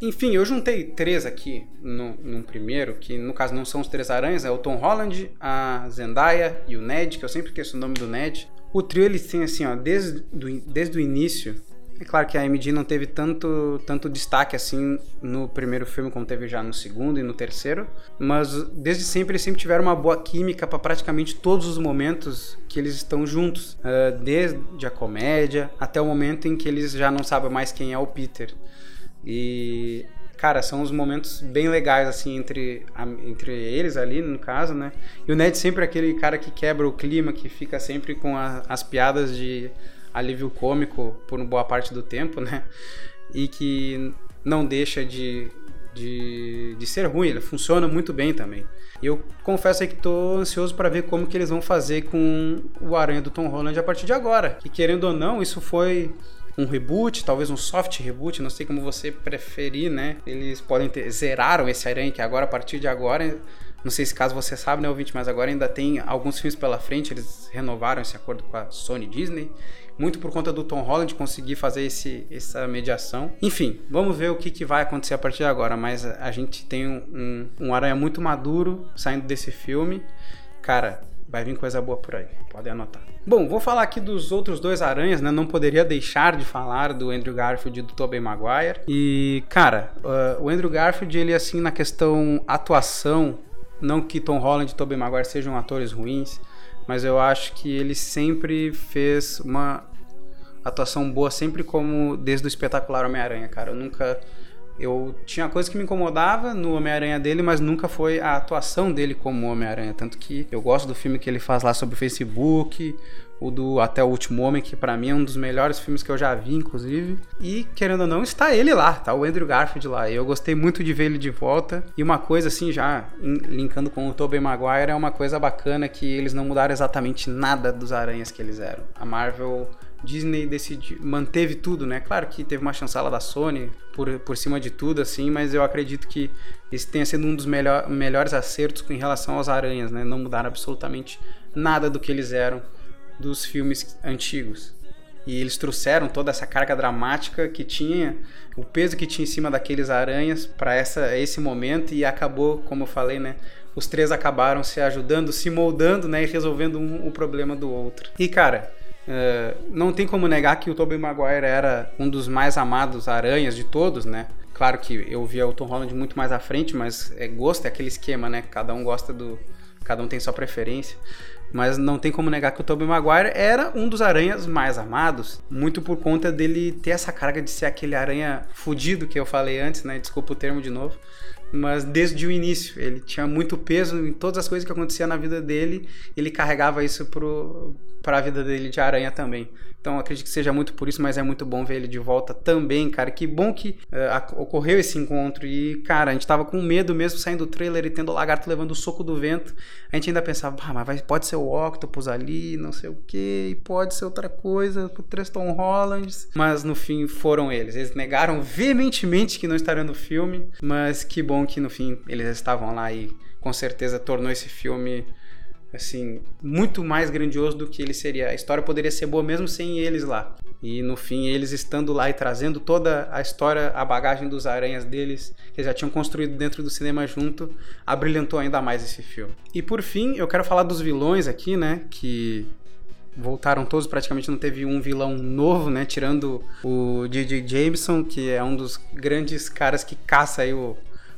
Enfim, eu juntei três aqui no, num primeiro, que no caso não são os três aranhas, é o Tom Holland, a Zendaya e o Ned, que eu sempre esqueço o nome do Ned. O trio eles têm assim, ó, desde, do, desde o início. É claro que a MD não teve tanto, tanto destaque assim no primeiro filme como teve já no segundo e no terceiro, mas desde sempre eles sempre tiveram uma boa química para praticamente todos os momentos que eles estão juntos, uh, desde a comédia até o momento em que eles já não sabem mais quem é o Peter. E cara, são uns momentos bem legais, assim, entre, entre eles ali, no caso, né? E o Ned sempre é aquele cara que quebra o clima, que fica sempre com a, as piadas de alívio cômico por boa parte do tempo, né? E que não deixa de, de, de ser ruim, ele funciona muito bem também. E eu confesso aí que tô ansioso para ver como que eles vão fazer com o Aranha do Tom Holland a partir de agora. E querendo ou não, isso foi um reboot, talvez um soft reboot, não sei como você preferir, né? Eles podem ter zeraram esse Aranha que agora a partir de agora, não sei se caso você sabe, né, ouvinte, mas agora ainda tem alguns filmes pela frente, eles renovaram esse acordo com a Sony Disney, muito por conta do Tom Holland conseguir fazer esse, essa mediação. Enfim, vamos ver o que, que vai acontecer a partir de agora, mas a, a gente tem um, um, um Aranha muito maduro saindo desse filme. Cara, vai vir coisa boa por aí, podem anotar. Bom, vou falar aqui dos outros dois aranhas, né? Não poderia deixar de falar do Andrew Garfield e do Tobey Maguire. E, cara, uh, o Andrew Garfield, ele assim, na questão atuação, não que Tom Holland e Tobey Maguire sejam atores ruins, mas eu acho que ele sempre fez uma atuação boa, sempre como desde o espetacular Homem-Aranha, cara. Eu nunca eu tinha coisa que me incomodava no Homem-Aranha dele, mas nunca foi a atuação dele como Homem-Aranha. Tanto que eu gosto do filme que ele faz lá sobre o Facebook, o do Até o Último Homem, que para mim é um dos melhores filmes que eu já vi, inclusive. E, querendo ou não, está ele lá, tá o Andrew Garfield lá. Eu gostei muito de ver ele de volta. E uma coisa, assim, já linkando com o Tobey Maguire, é uma coisa bacana que eles não mudaram exatamente nada dos aranhas que eles eram. A Marvel Disney decidiu, manteve tudo, né? Claro que teve uma chancela da Sony por, por cima de tudo, assim, mas eu acredito que esse tenha sido um dos melhor, melhores acertos em relação aos aranhas, né? Não mudaram absolutamente nada do que eles eram dos filmes antigos. E eles trouxeram toda essa carga dramática que tinha, o peso que tinha em cima daqueles aranhas para esse momento e acabou, como eu falei, né? Os três acabaram se ajudando, se moldando, né? E resolvendo um, o problema do outro. E cara, Uh, não tem como negar que o Tobey Maguire era um dos mais amados aranhas de todos, né? Claro que eu via o Tom Holland muito mais à frente, mas é gosto, é aquele esquema, né? Cada um gosta do. Cada um tem sua preferência. Mas não tem como negar que o Tobey Maguire era um dos aranhas mais amados, muito por conta dele ter essa carga de ser aquele aranha fudido que eu falei antes, né? Desculpa o termo de novo mas desde o início ele tinha muito peso em todas as coisas que aconteciam na vida dele, ele carregava isso para a vida dele de aranha também. Então acredito que seja muito por isso, mas é muito bom ver ele de volta também, cara. Que bom que uh, ocorreu esse encontro e, cara, a gente tava com medo mesmo saindo do trailer e tendo o lagarto levando o soco do vento. A gente ainda pensava, ah, mas pode ser o Octopus ali, não sei o que, pode ser outra coisa, o Treston Hollands. Mas no fim foram eles. Eles negaram veementemente que não estariam no filme, mas que bom que no fim eles estavam lá e com certeza tornou esse filme assim, muito mais grandioso do que ele seria. A história poderia ser boa mesmo sem eles lá. E no fim, eles estando lá e trazendo toda a história, a bagagem dos aranhas deles, que já tinham construído dentro do cinema junto, abrilhantou ainda mais esse filme. E por fim, eu quero falar dos vilões aqui, né? Que voltaram todos, praticamente não teve um vilão novo, né? Tirando o DJ Jameson, que é um dos grandes caras que caça aí o,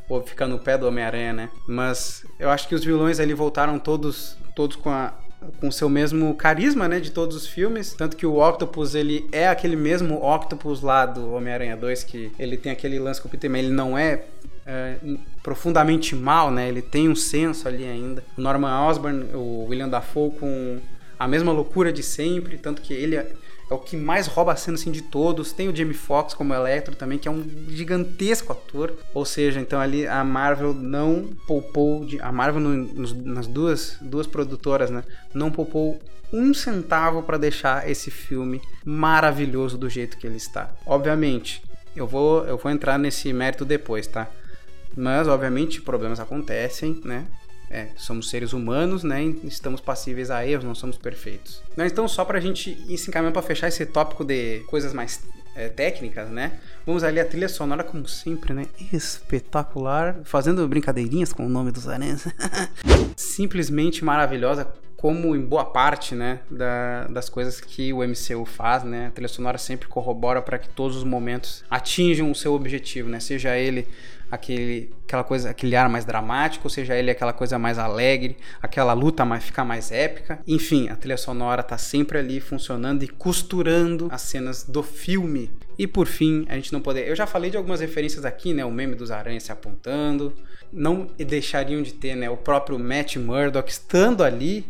ou fica no pé do Homem-Aranha, né? Mas eu acho que os vilões ali voltaram todos todos com a com seu mesmo carisma, né, de todos os filmes, tanto que o Octopus, ele é aquele mesmo Octopus lá do Homem-Aranha 2, que ele tem aquele lance com o Peter, mas ele não é, é, profundamente mal, né, ele tem um senso ali ainda. O Norman Osborn, o William Dafoe com a mesma loucura de sempre, tanto que ele é o que mais rouba a cena assim, de todos. Tem o Jamie Foxx como Electro também, que é um gigantesco ator. Ou seja, então ali a Marvel não poupou. De, a Marvel no, nas duas, duas produtoras, né? Não poupou um centavo para deixar esse filme maravilhoso do jeito que ele está. Obviamente, eu vou, eu vou entrar nesse mérito depois, tá? Mas, obviamente, problemas acontecem, né? É, somos seres humanos, né? Estamos passíveis a erros, não somos perfeitos. Então, só pra gente ir se encaminhando pra fechar esse tópico de coisas mais é, técnicas, né? Vamos ali a trilha sonora, como sempre, né? Espetacular. Fazendo brincadeirinhas com o nome dos aranhas. [laughs] Simplesmente maravilhosa, como em boa parte, né? Da, das coisas que o MCU faz, né? A trilha sonora sempre corrobora para que todos os momentos atinjam o seu objetivo, né? Seja ele aquele, aquela coisa, aquele ar mais dramático, seja ele aquela coisa mais alegre, aquela luta mais ficar mais épica. Enfim, a trilha sonora tá sempre ali funcionando e costurando as cenas do filme. E por fim, a gente não poder. Eu já falei de algumas referências aqui, né? O meme dos aranhas se apontando. Não deixariam de ter, né? O próprio Matt Murdock estando ali.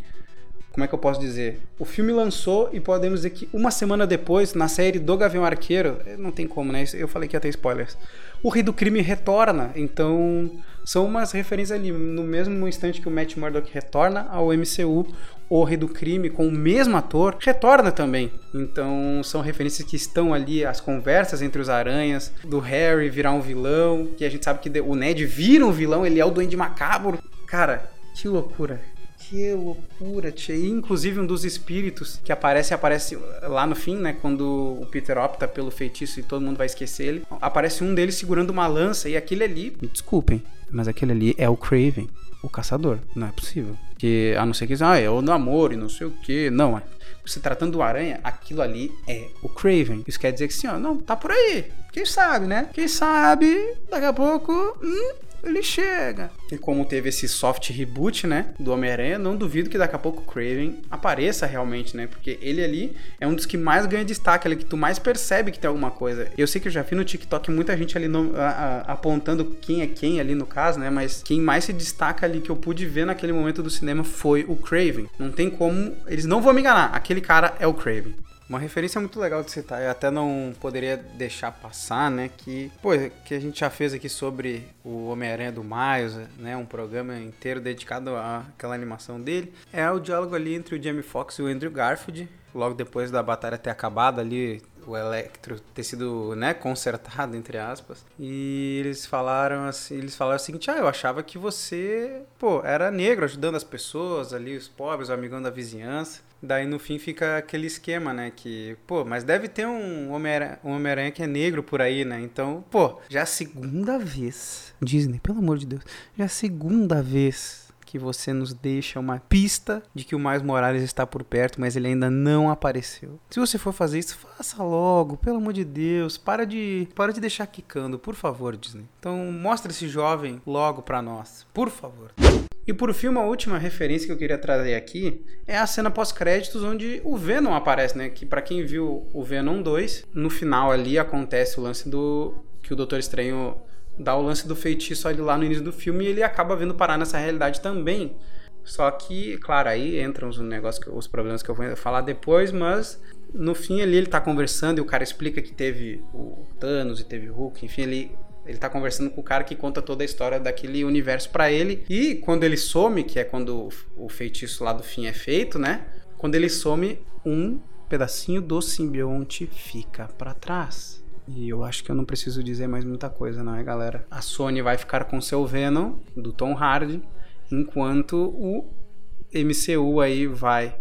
Como é que eu posso dizer? O filme lançou e podemos dizer que uma semana depois, na série do Gavião Arqueiro, eh, não tem como, né? Eu falei que ia ter spoilers. O Rei do Crime retorna, então são umas referências ali. No mesmo instante que o Matt Murdock retorna ao MCU, o Rei do Crime, com o mesmo ator, retorna também. Então são referências que estão ali, as conversas entre os aranhas, do Harry virar um vilão, que a gente sabe que o Ned vira um vilão, ele é o Duende Macabro. Cara, que loucura. Que loucura, tia. E, inclusive um dos espíritos que aparece, aparece lá no fim, né? Quando o Peter opta pelo feitiço e todo mundo vai esquecer ele. Aparece um deles segurando uma lança e aquele ali, me desculpem, mas aquele ali é o Craven, o caçador. Não é possível. Que, a não ser que ah, é o namoro e não sei o que. Não, é. Se tratando do aranha, aquilo ali é o Craven. Isso quer dizer que sim, ó, não, tá por aí. Quem sabe, né? Quem sabe, daqui a pouco, hum, ele chega. E como teve esse soft reboot, né, do Homem-Aranha, não duvido que daqui a pouco o Craven apareça realmente, né? Porque ele ali é um dos que mais ganha destaque, ali que tu mais percebe que tem alguma coisa. Eu sei que eu já vi no TikTok muita gente ali no, a, a, apontando quem é quem ali no caso, né? Mas quem mais se destaca ali que eu pude ver naquele momento do cinema foi o Craven. Não tem como, eles não vão me enganar, aquele cara é o Craven. Uma referência muito legal de citar, eu até não poderia deixar passar, né, que, pô, que a gente já fez aqui sobre o Homem-Aranha do Miles, né, um programa inteiro dedicado àquela animação dele, é o diálogo ali entre o Jamie Foxx e o Andrew Garfield, logo depois da batalha ter acabado ali, o Electro ter sido, né, consertado, entre aspas. E eles falaram assim, eles falaram o seguinte, ah, eu achava que você, pô, era negro, ajudando as pessoas ali, os pobres, o amigão da vizinhança. Daí no fim fica aquele esquema, né? Que, pô, mas deve ter um Homem-Aranha um Homem que é negro por aí, né? Então, pô, já é a segunda vez. Disney, pelo amor de Deus. Já é a segunda vez que você nos deixa uma pista de que o Miles Morales está por perto, mas ele ainda não apareceu. Se você for fazer isso, faça logo, pelo amor de Deus. Para de, para de deixar quicando, por favor, Disney. Então, mostra esse jovem logo para nós, por favor. E por fim, uma última referência que eu queria trazer aqui é a cena pós-créditos onde o Venom aparece, né? Que para quem viu o Venom 2, no final ali acontece o lance do que o Doutor Estranho dá o lance do feitiço ali lá no início do filme e ele acaba vendo parar nessa realidade também. Só que, claro, aí entram os negócios, os problemas que eu vou falar depois, mas no fim ali ele tá conversando e o cara explica que teve o Thanos e teve o Hulk, enfim, ele ele tá conversando com o cara que conta toda a história daquele universo para ele. E quando ele some, que é quando o feitiço lá do fim é feito, né? Quando ele some, um pedacinho do simbionte fica para trás. E eu acho que eu não preciso dizer mais muita coisa, não é, galera? A Sony vai ficar com seu Venom, do Tom Hardy, enquanto o MCU aí vai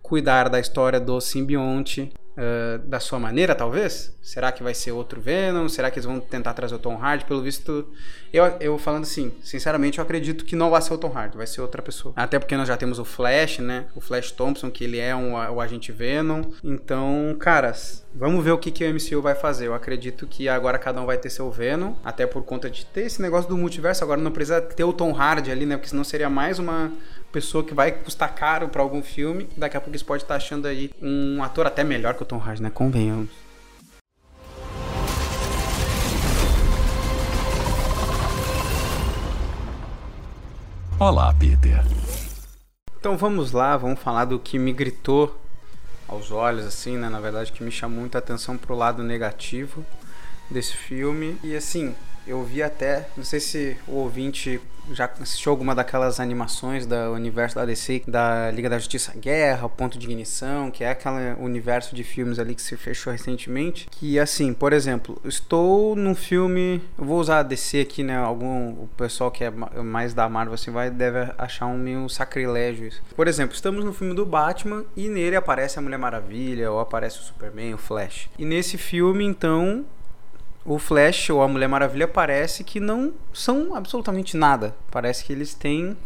cuidar da história do simbionte uh, da sua maneira, talvez? Será que vai ser outro Venom? Será que eles vão tentar trazer o Tom Hardy? Pelo visto, eu, eu falando assim, sinceramente, eu acredito que não vai ser o Tom Hardy, vai ser outra pessoa. Até porque nós já temos o Flash, né? O Flash Thompson, que ele é um, o agente Venom. Então, caras, vamos ver o que, que o MCU vai fazer. Eu acredito que agora cada um vai ter seu Venom, até por conta de ter esse negócio do multiverso. Agora não precisa ter o Tom Hardy ali, né? Porque senão seria mais uma pessoa que vai custar caro para algum filme. Daqui a pouco eles podem estar achando aí um ator até melhor que o Tom Hardy, né? Convenhamos. Olá, Peter. Então vamos lá, vamos falar do que me gritou aos olhos, assim, né? Na verdade, que me chamou muita atenção pro lado negativo desse filme. E assim, eu vi até, não sei se o ouvinte já assistiu alguma daquelas animações do universo da DC, da Liga da Justiça Guerra, Ponto de Ignição, que é aquele universo de filmes ali que se fechou recentemente. Que assim, por exemplo, estou num filme, eu vou usar a DC aqui, né? Algum o pessoal que é mais da Marvel assim vai deve achar um meio sacrilégio isso. Por exemplo, estamos no filme do Batman e nele aparece a Mulher Maravilha ou aparece o Superman, o Flash. E nesse filme, então, o Flash ou a Mulher Maravilha parece que não são absolutamente nada. Parece que eles têm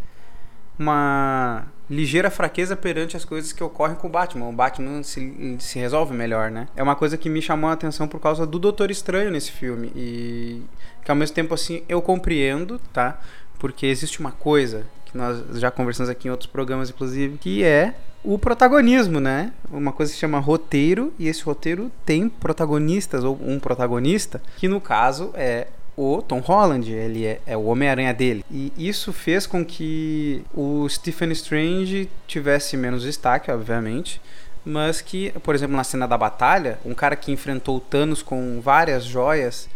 uma ligeira fraqueza perante as coisas que ocorrem com o Batman. O Batman se, se resolve melhor, né? É uma coisa que me chamou a atenção por causa do Doutor Estranho nesse filme. E que ao mesmo tempo, assim, eu compreendo, tá? Porque existe uma coisa que nós já conversamos aqui em outros programas, inclusive, que é o protagonismo, né? Uma coisa que se chama roteiro, e esse roteiro tem protagonistas, ou um protagonista, que no caso é o Tom Holland, ele é, é o Homem-Aranha dele. E isso fez com que o Stephen Strange tivesse menos destaque, obviamente, mas que, por exemplo, na cena da batalha, um cara que enfrentou Thanos com várias joias,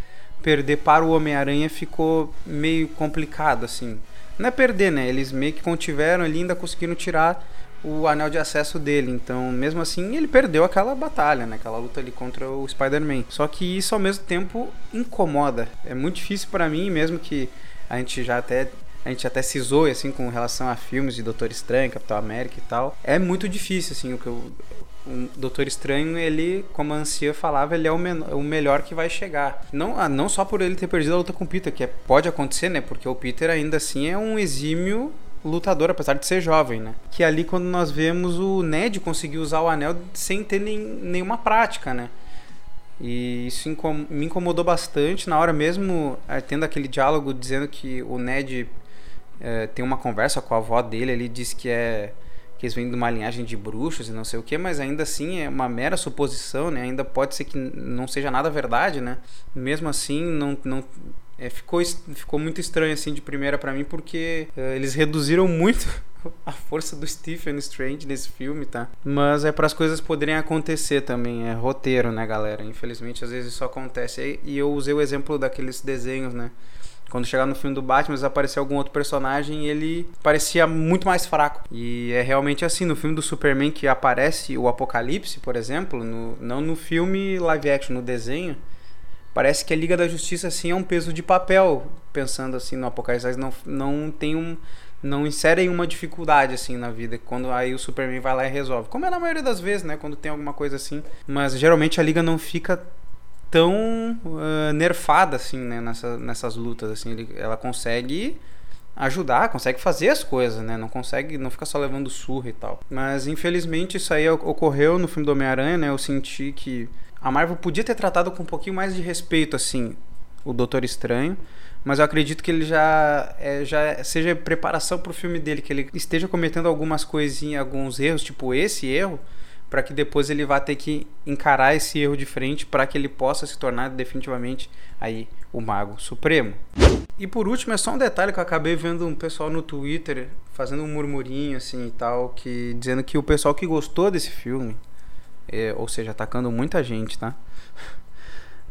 perder para o Homem-Aranha ficou meio complicado, assim. Não é perder, né? Eles meio que contiveram ali, ainda conseguiram tirar o anel de acesso dele. Então, mesmo assim, ele perdeu aquela batalha, né? Aquela luta ali contra o Spider-Man. Só que isso ao mesmo tempo incomoda. É muito difícil para mim, mesmo que a gente já até a gente até se zoe, assim, com relação a filmes de Doutor Estranho, Capitão América e tal. É muito difícil, assim, o que eu, o Doutor Estranho, ele, como a Ancia falava, ele é o, o, melhor que vai chegar. Não, ah, não só por ele ter perdido a luta com o Peter, que é, pode acontecer, né? Porque o Peter ainda assim é um exímio lutador, apesar de ser jovem, né? Que ali quando nós vemos o Ned conseguir usar o anel sem ter nem, nenhuma prática, né? E isso incom me incomodou bastante na hora mesmo, é, tendo aquele diálogo dizendo que o Ned é, tem uma conversa com a avó dele, ele diz que é que eles vêm de uma linhagem de bruxos e não sei o que, mas ainda assim é uma mera suposição, né? Ainda pode ser que não seja nada verdade, né? Mesmo assim, não, não é, ficou, ficou muito estranho assim de primeira para mim porque é, eles reduziram muito [laughs] a força do Stephen Strange nesse filme, tá? Mas é para as coisas poderem acontecer também, é roteiro, né, galera? Infelizmente às vezes isso acontece e eu usei o exemplo daqueles desenhos, né? Quando chegar no filme do Batman, aparecer algum outro personagem, ele parecia muito mais fraco. E é realmente assim, no filme do Superman que aparece o Apocalipse, por exemplo, no, não no filme live action, no desenho, parece que a Liga da Justiça assim é um peso de papel, pensando assim no Apocalipse, não não tem um não inserem uma dificuldade assim na vida, quando aí o Superman vai lá e resolve. Como é na maioria das vezes, né, quando tem alguma coisa assim, mas geralmente a liga não fica tão uh, nerfada assim, né, nessa, nessas lutas assim, ele, ela consegue ajudar, consegue fazer as coisas, né? Não consegue, não fica só levando surra e tal. Mas infelizmente isso aí ocorreu no filme do Homem-Aranha, né? Eu senti que a Marvel podia ter tratado com um pouquinho mais de respeito assim o Doutor Estranho, mas eu acredito que ele já é, já seja preparação para o filme dele, que ele esteja cometendo algumas coisinhas, alguns erros, tipo esse erro, para que depois ele vá ter que encarar esse erro de frente para que ele possa se tornar definitivamente aí o Mago Supremo. E por último, é só um detalhe que eu acabei vendo um pessoal no Twitter fazendo um murmurinho assim e tal, que dizendo que o pessoal que gostou desse filme, é, ou seja, atacando muita gente, tá?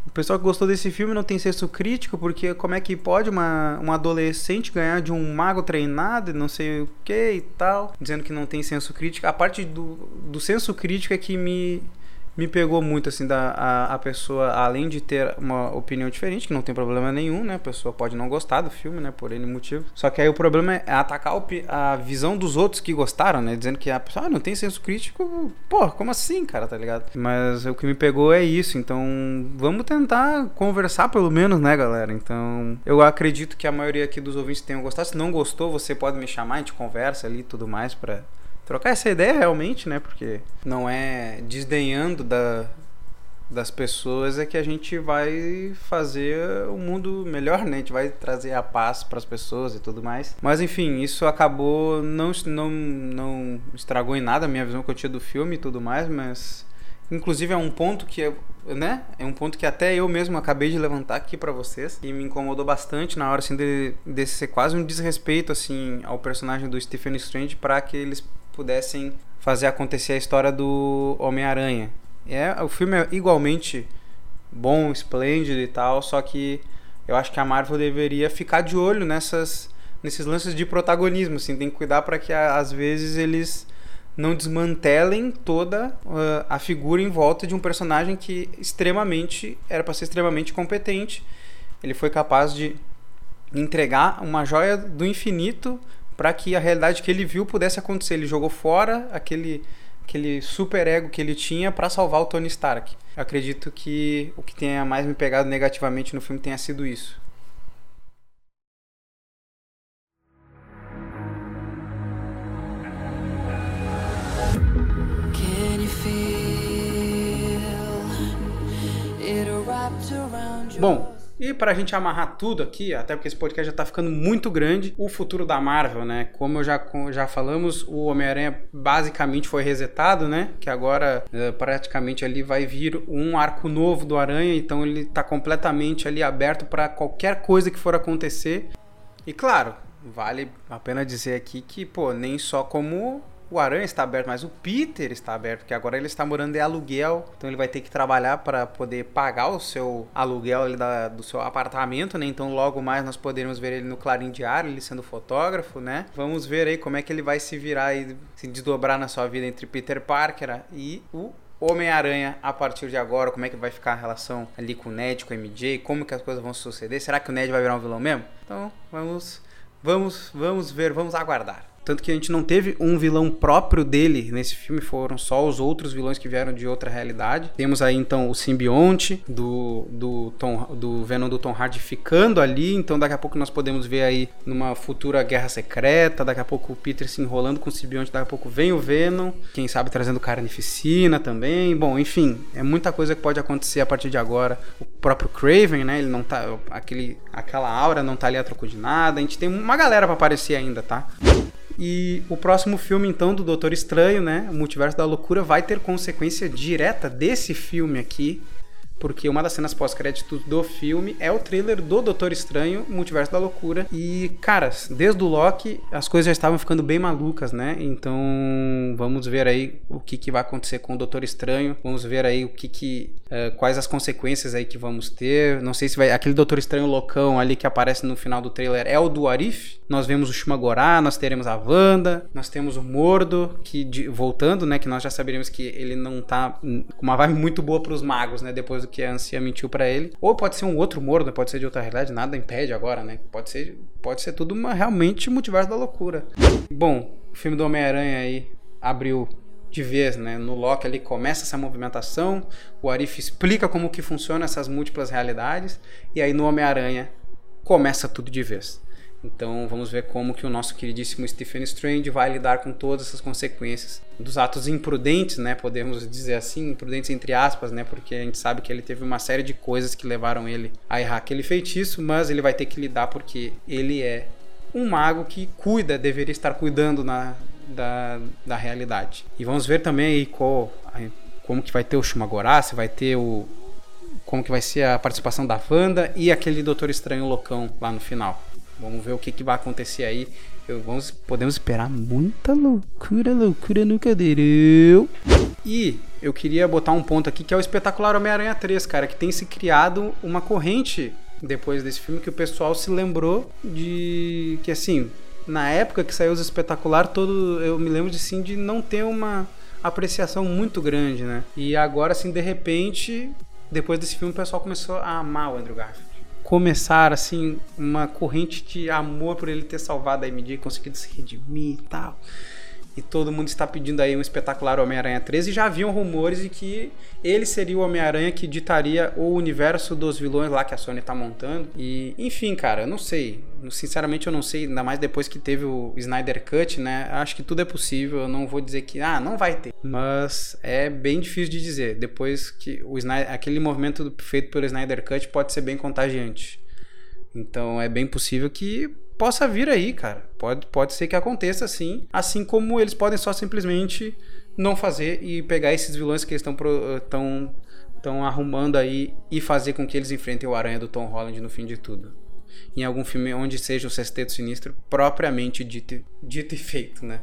O pessoal que gostou desse filme não tem senso crítico, porque como é que pode uma, um adolescente ganhar de um mago treinado e não sei o que e tal, dizendo que não tem senso crítico. A parte do, do senso crítico é que me me pegou muito, assim, da, a, a pessoa, além de ter uma opinião diferente, que não tem problema nenhum, né? A pessoa pode não gostar do filme, né? Por N motivo. Só que aí o problema é atacar a visão dos outros que gostaram, né? Dizendo que a pessoa ah, não tem senso crítico. Pô, como assim, cara, tá ligado? Mas o que me pegou é isso. Então, vamos tentar conversar pelo menos, né, galera? Então, eu acredito que a maioria aqui dos ouvintes tenham gostado. Se não gostou, você pode me chamar, a gente conversa ali e tudo mais pra trocar essa ideia realmente, né? Porque não é desdenhando da, das pessoas é que a gente vai fazer o mundo melhor, né? A gente vai trazer a paz para as pessoas e tudo mais. Mas enfim, isso acabou não não não estragou em nada a minha visão que eu tinha do filme e tudo mais, mas inclusive é um ponto que né? É um ponto que até eu mesmo acabei de levantar aqui para vocês e me incomodou bastante na hora assim de, de ser quase um desrespeito assim ao personagem do Stephen Strange para que eles pudessem fazer acontecer a história do Homem-Aranha. É, o filme é igualmente bom, esplêndido e tal, só que eu acho que a Marvel deveria ficar de olho nessas nesses lances de protagonismo, assim, tem que cuidar para que às vezes eles não desmantelem toda uh, a figura em volta de um personagem que extremamente era para ser extremamente competente. Ele foi capaz de entregar uma joia do infinito para que a realidade que ele viu pudesse acontecer. Ele jogou fora aquele aquele super ego que ele tinha para salvar o Tony Stark. Acredito que o que tenha mais me pegado negativamente no filme tenha sido isso. Bom, E para a gente amarrar tudo aqui, até porque esse podcast já está ficando muito grande, o futuro da Marvel, né? Como já, já falamos, o Homem-Aranha basicamente foi resetado, né? Que agora é, praticamente ali vai vir um arco novo do Aranha, então ele está completamente ali aberto para qualquer coisa que for acontecer. E claro, vale a pena dizer aqui que, pô, nem só como o Aranha está aberto, mas o Peter está aberto, porque agora ele está morando de aluguel, então ele vai ter que trabalhar para poder pagar o seu aluguel da, do seu apartamento, né? Então logo mais nós poderemos ver ele no Clarim Diário, ele sendo fotógrafo, né? Vamos ver aí como é que ele vai se virar e se desdobrar na sua vida entre Peter Parker e o Homem-Aranha a partir de agora, como é que vai ficar a relação ali com o Ned, com o MJ, como que as coisas vão suceder? Será que o Ned vai virar um vilão mesmo? Então, vamos, vamos, vamos ver, vamos aguardar. Tanto que a gente não teve um vilão próprio dele nesse filme, foram só os outros vilões que vieram de outra realidade. Temos aí então o simbionte do, do, Tom, do Venom do Tom Hardy ficando ali, então daqui a pouco nós podemos ver aí numa futura guerra secreta, daqui a pouco o Peter se enrolando com o simbionte, daqui a pouco vem o Venom, quem sabe trazendo carnificina também. Bom, enfim, é muita coisa que pode acontecer a partir de agora. O próprio Craven, né, ele não tá aquele aquela aura não tá ali a troco de nada. A gente tem uma galera para aparecer ainda, tá? E o próximo filme, então, do Doutor Estranho, né? O Multiverso da Loucura, vai ter consequência direta desse filme aqui porque uma das cenas pós-créditos do filme é o trailer do Doutor Estranho, Multiverso da Loucura. E, cara, desde o Loki, as coisas já estavam ficando bem malucas, né? Então, vamos ver aí o que, que vai acontecer com o Doutor Estranho. Vamos ver aí o que que... Uh, quais as consequências aí que vamos ter. Não sei se vai... Aquele Doutor Estranho loucão ali que aparece no final do trailer é o do Arif. Nós vemos o Shumagorá, nós teremos a Wanda, nós temos o Mordo, que de... voltando, né? Que nós já saberíamos que ele não tá com uma vibe muito boa pros magos, né? Depois do que a Ancia mentiu para ele. Ou pode ser um outro Mordo, pode ser de outra realidade, nada impede agora, né? Pode ser, pode ser tudo uma, realmente multiverso da loucura. Bom, o filme do Homem-Aranha aí abriu de vez, né? No Loki ali começa essa movimentação, o Arif explica como que funciona essas múltiplas realidades, e aí no Homem-Aranha começa tudo de vez. Então vamos ver como que o nosso queridíssimo Stephen Strange vai lidar com todas essas consequências dos atos imprudentes, né? Podemos dizer assim, imprudentes entre aspas, né? Porque a gente sabe que ele teve uma série de coisas que levaram ele a errar aquele feitiço, mas ele vai ter que lidar porque ele é um mago que cuida, deveria estar cuidando na, da, da realidade. E vamos ver também aí qual, como que vai ter o Shumagorá, se vai ter o como que vai ser a participação da Wanda e aquele Doutor Estranho loucão lá no final. Vamos ver o que, que vai acontecer aí. Eu, vamos, podemos esperar muita loucura, loucura no cadeirão. E eu queria botar um ponto aqui que é o espetacular Homem-Aranha 3, cara, que tem se criado uma corrente depois desse filme que o pessoal se lembrou de que assim, na época que saiu os espetacular, todo eu me lembro de sim de não ter uma apreciação muito grande, né? E agora assim, de repente, depois desse filme o pessoal começou a amar o Andrew Garfield começar assim uma corrente de amor por ele ter salvado a MJ conseguido se redimir e tal e todo mundo está pedindo aí um espetacular Homem-Aranha 13 e já haviam rumores de que ele seria o Homem-Aranha que ditaria o universo dos vilões lá que a Sony está montando. E, enfim, cara, eu não sei. Sinceramente, eu não sei, ainda mais depois que teve o Snyder Cut, né? Acho que tudo é possível. Eu não vou dizer que, ah, não vai ter. Mas é bem difícil de dizer. Depois que o Snyder, aquele movimento feito pelo Snyder Cut pode ser bem contagiante. Então é bem possível que possa vir aí, cara. Pode, pode ser que aconteça assim. Assim como eles podem só simplesmente não fazer e pegar esses vilões que eles estão estão estão arrumando aí e fazer com que eles enfrentem o Aranha do Tom Holland no fim de tudo. Em algum filme onde seja o Sexteto Sinistro propriamente dito, dito e feito, né?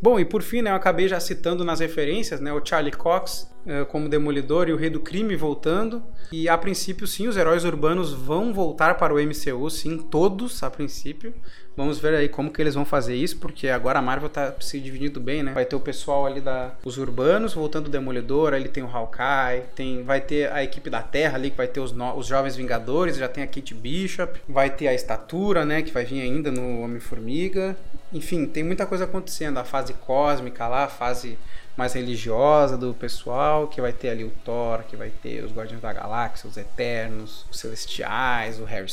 Bom, e por fim, né, eu acabei já citando nas referências, né, o Charlie Cox uh, como Demolidor e o Rei do Crime voltando. E a princípio, sim, os heróis urbanos vão voltar para o MCU, sim, todos a princípio. Vamos ver aí como que eles vão fazer isso, porque agora a Marvel tá se dividindo bem, né? Vai ter o pessoal ali da os urbanos voltando o Demolidor, ele tem o Hawkeye, tem vai ter a equipe da Terra ali que vai ter os, no, os jovens Vingadores, já tem a Kate Bishop, vai ter a estatura, né, que vai vir ainda no Homem-Formiga. Enfim, tem muita coisa acontecendo, a fase cósmica lá, a fase mais religiosa do pessoal, que vai ter ali o Thor, que vai ter os Guardiões da Galáxia, os Eternos, os Celestiais, o Harry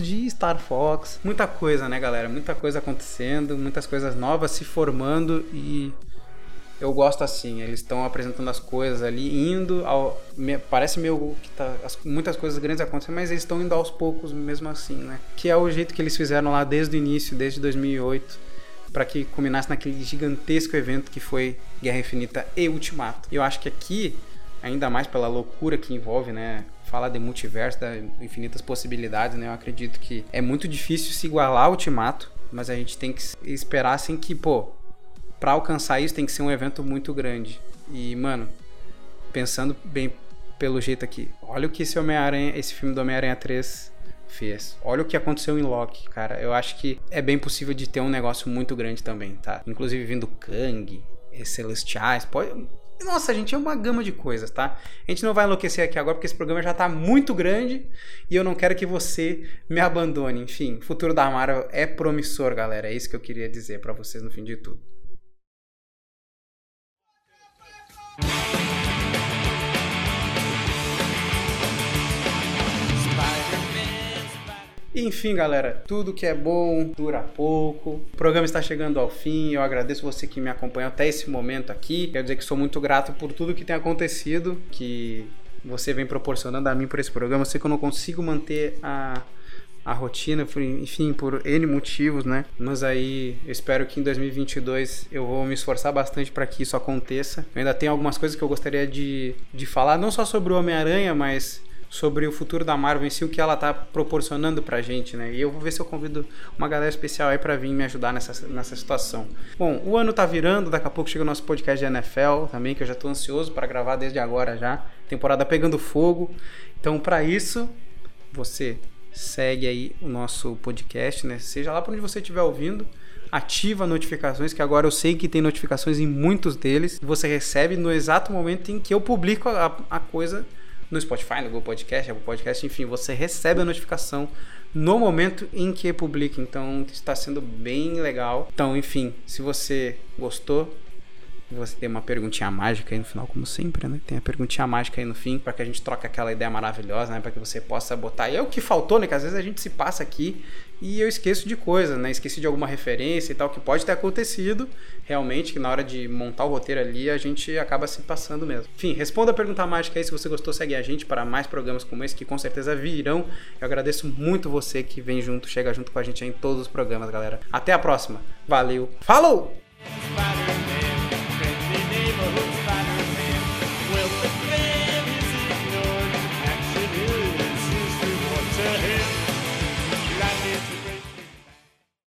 de Star Fox. Muita coisa, né, galera? Muita coisa acontecendo, muitas coisas novas se formando e eu gosto assim, eles estão apresentando as coisas ali, indo ao. Parece meio que tá, as, muitas coisas grandes acontecendo, mas eles estão indo aos poucos mesmo assim, né? Que é o jeito que eles fizeram lá desde o início, desde 2008, para que culminasse naquele gigantesco evento que foi Guerra Infinita e Ultimato. Eu acho que aqui, ainda mais pela loucura que envolve, né? Falar de multiverso, das infinitas possibilidades, né? Eu acredito que é muito difícil se igualar ao Ultimato, mas a gente tem que esperar assim que, pô, para alcançar isso tem que ser um evento muito grande. E, mano, pensando bem pelo jeito aqui, olha o que esse Homem-Aranha, esse filme do Homem-Aranha 3 fez. Olha o que aconteceu em Loki, cara. Eu acho que é bem possível de ter um negócio muito grande também, tá? Inclusive vindo Kang, Celestiais, pode nossa, gente, é uma gama de coisas, tá? A gente não vai enlouquecer aqui agora porque esse programa já tá muito grande e eu não quero que você me abandone. Enfim, o futuro da Marvel é promissor, galera. É isso que eu queria dizer para vocês no fim de tudo. Enfim, galera, tudo que é bom dura pouco. O programa está chegando ao fim. Eu agradeço você que me acompanhou até esse momento aqui. Quero dizer que sou muito grato por tudo que tem acontecido, que você vem proporcionando a mim por esse programa. Eu sei que eu não consigo manter a a rotina, enfim, por N motivos, né? Mas aí eu espero que em 2022 eu vou me esforçar bastante para que isso aconteça. Eu ainda tenho algumas coisas que eu gostaria de, de falar, não só sobre o Homem-Aranha, mas sobre o futuro da Marvel em si, o que ela tá proporcionando pra gente, né? E eu vou ver se eu convido uma galera especial aí para vir me ajudar nessa, nessa situação. Bom, o ano tá virando, daqui a pouco chega o nosso podcast de NFL também, que eu já tô ansioso para gravar desde agora já. Temporada pegando fogo. Então, para isso, você segue aí o nosso podcast, né? Seja lá por onde você estiver ouvindo, ativa notificações, que agora eu sei que tem notificações em muitos deles. Você recebe no exato momento em que eu publico a, a coisa no Spotify, no Google Podcast, Apple Podcast, enfim, você recebe a notificação no momento em que publica. Então está sendo bem legal. Então, enfim, se você gostou, você tem uma perguntinha mágica aí no final, como sempre, né? Tem a perguntinha mágica aí no fim, para que a gente troque aquela ideia maravilhosa, né? Para que você possa botar. E é o que faltou, né? Que às vezes a gente se passa aqui e eu esqueço de coisas, né? Esqueci de alguma referência e tal, que pode ter acontecido realmente, que na hora de montar o roteiro ali a gente acaba se passando mesmo. Enfim, responda a pergunta mágica aí. Se você gostou, segue a gente para mais programas como esse, que com certeza virão. Eu agradeço muito você que vem junto, chega junto com a gente em todos os programas, galera. Até a próxima. Valeu. Falou! Oh.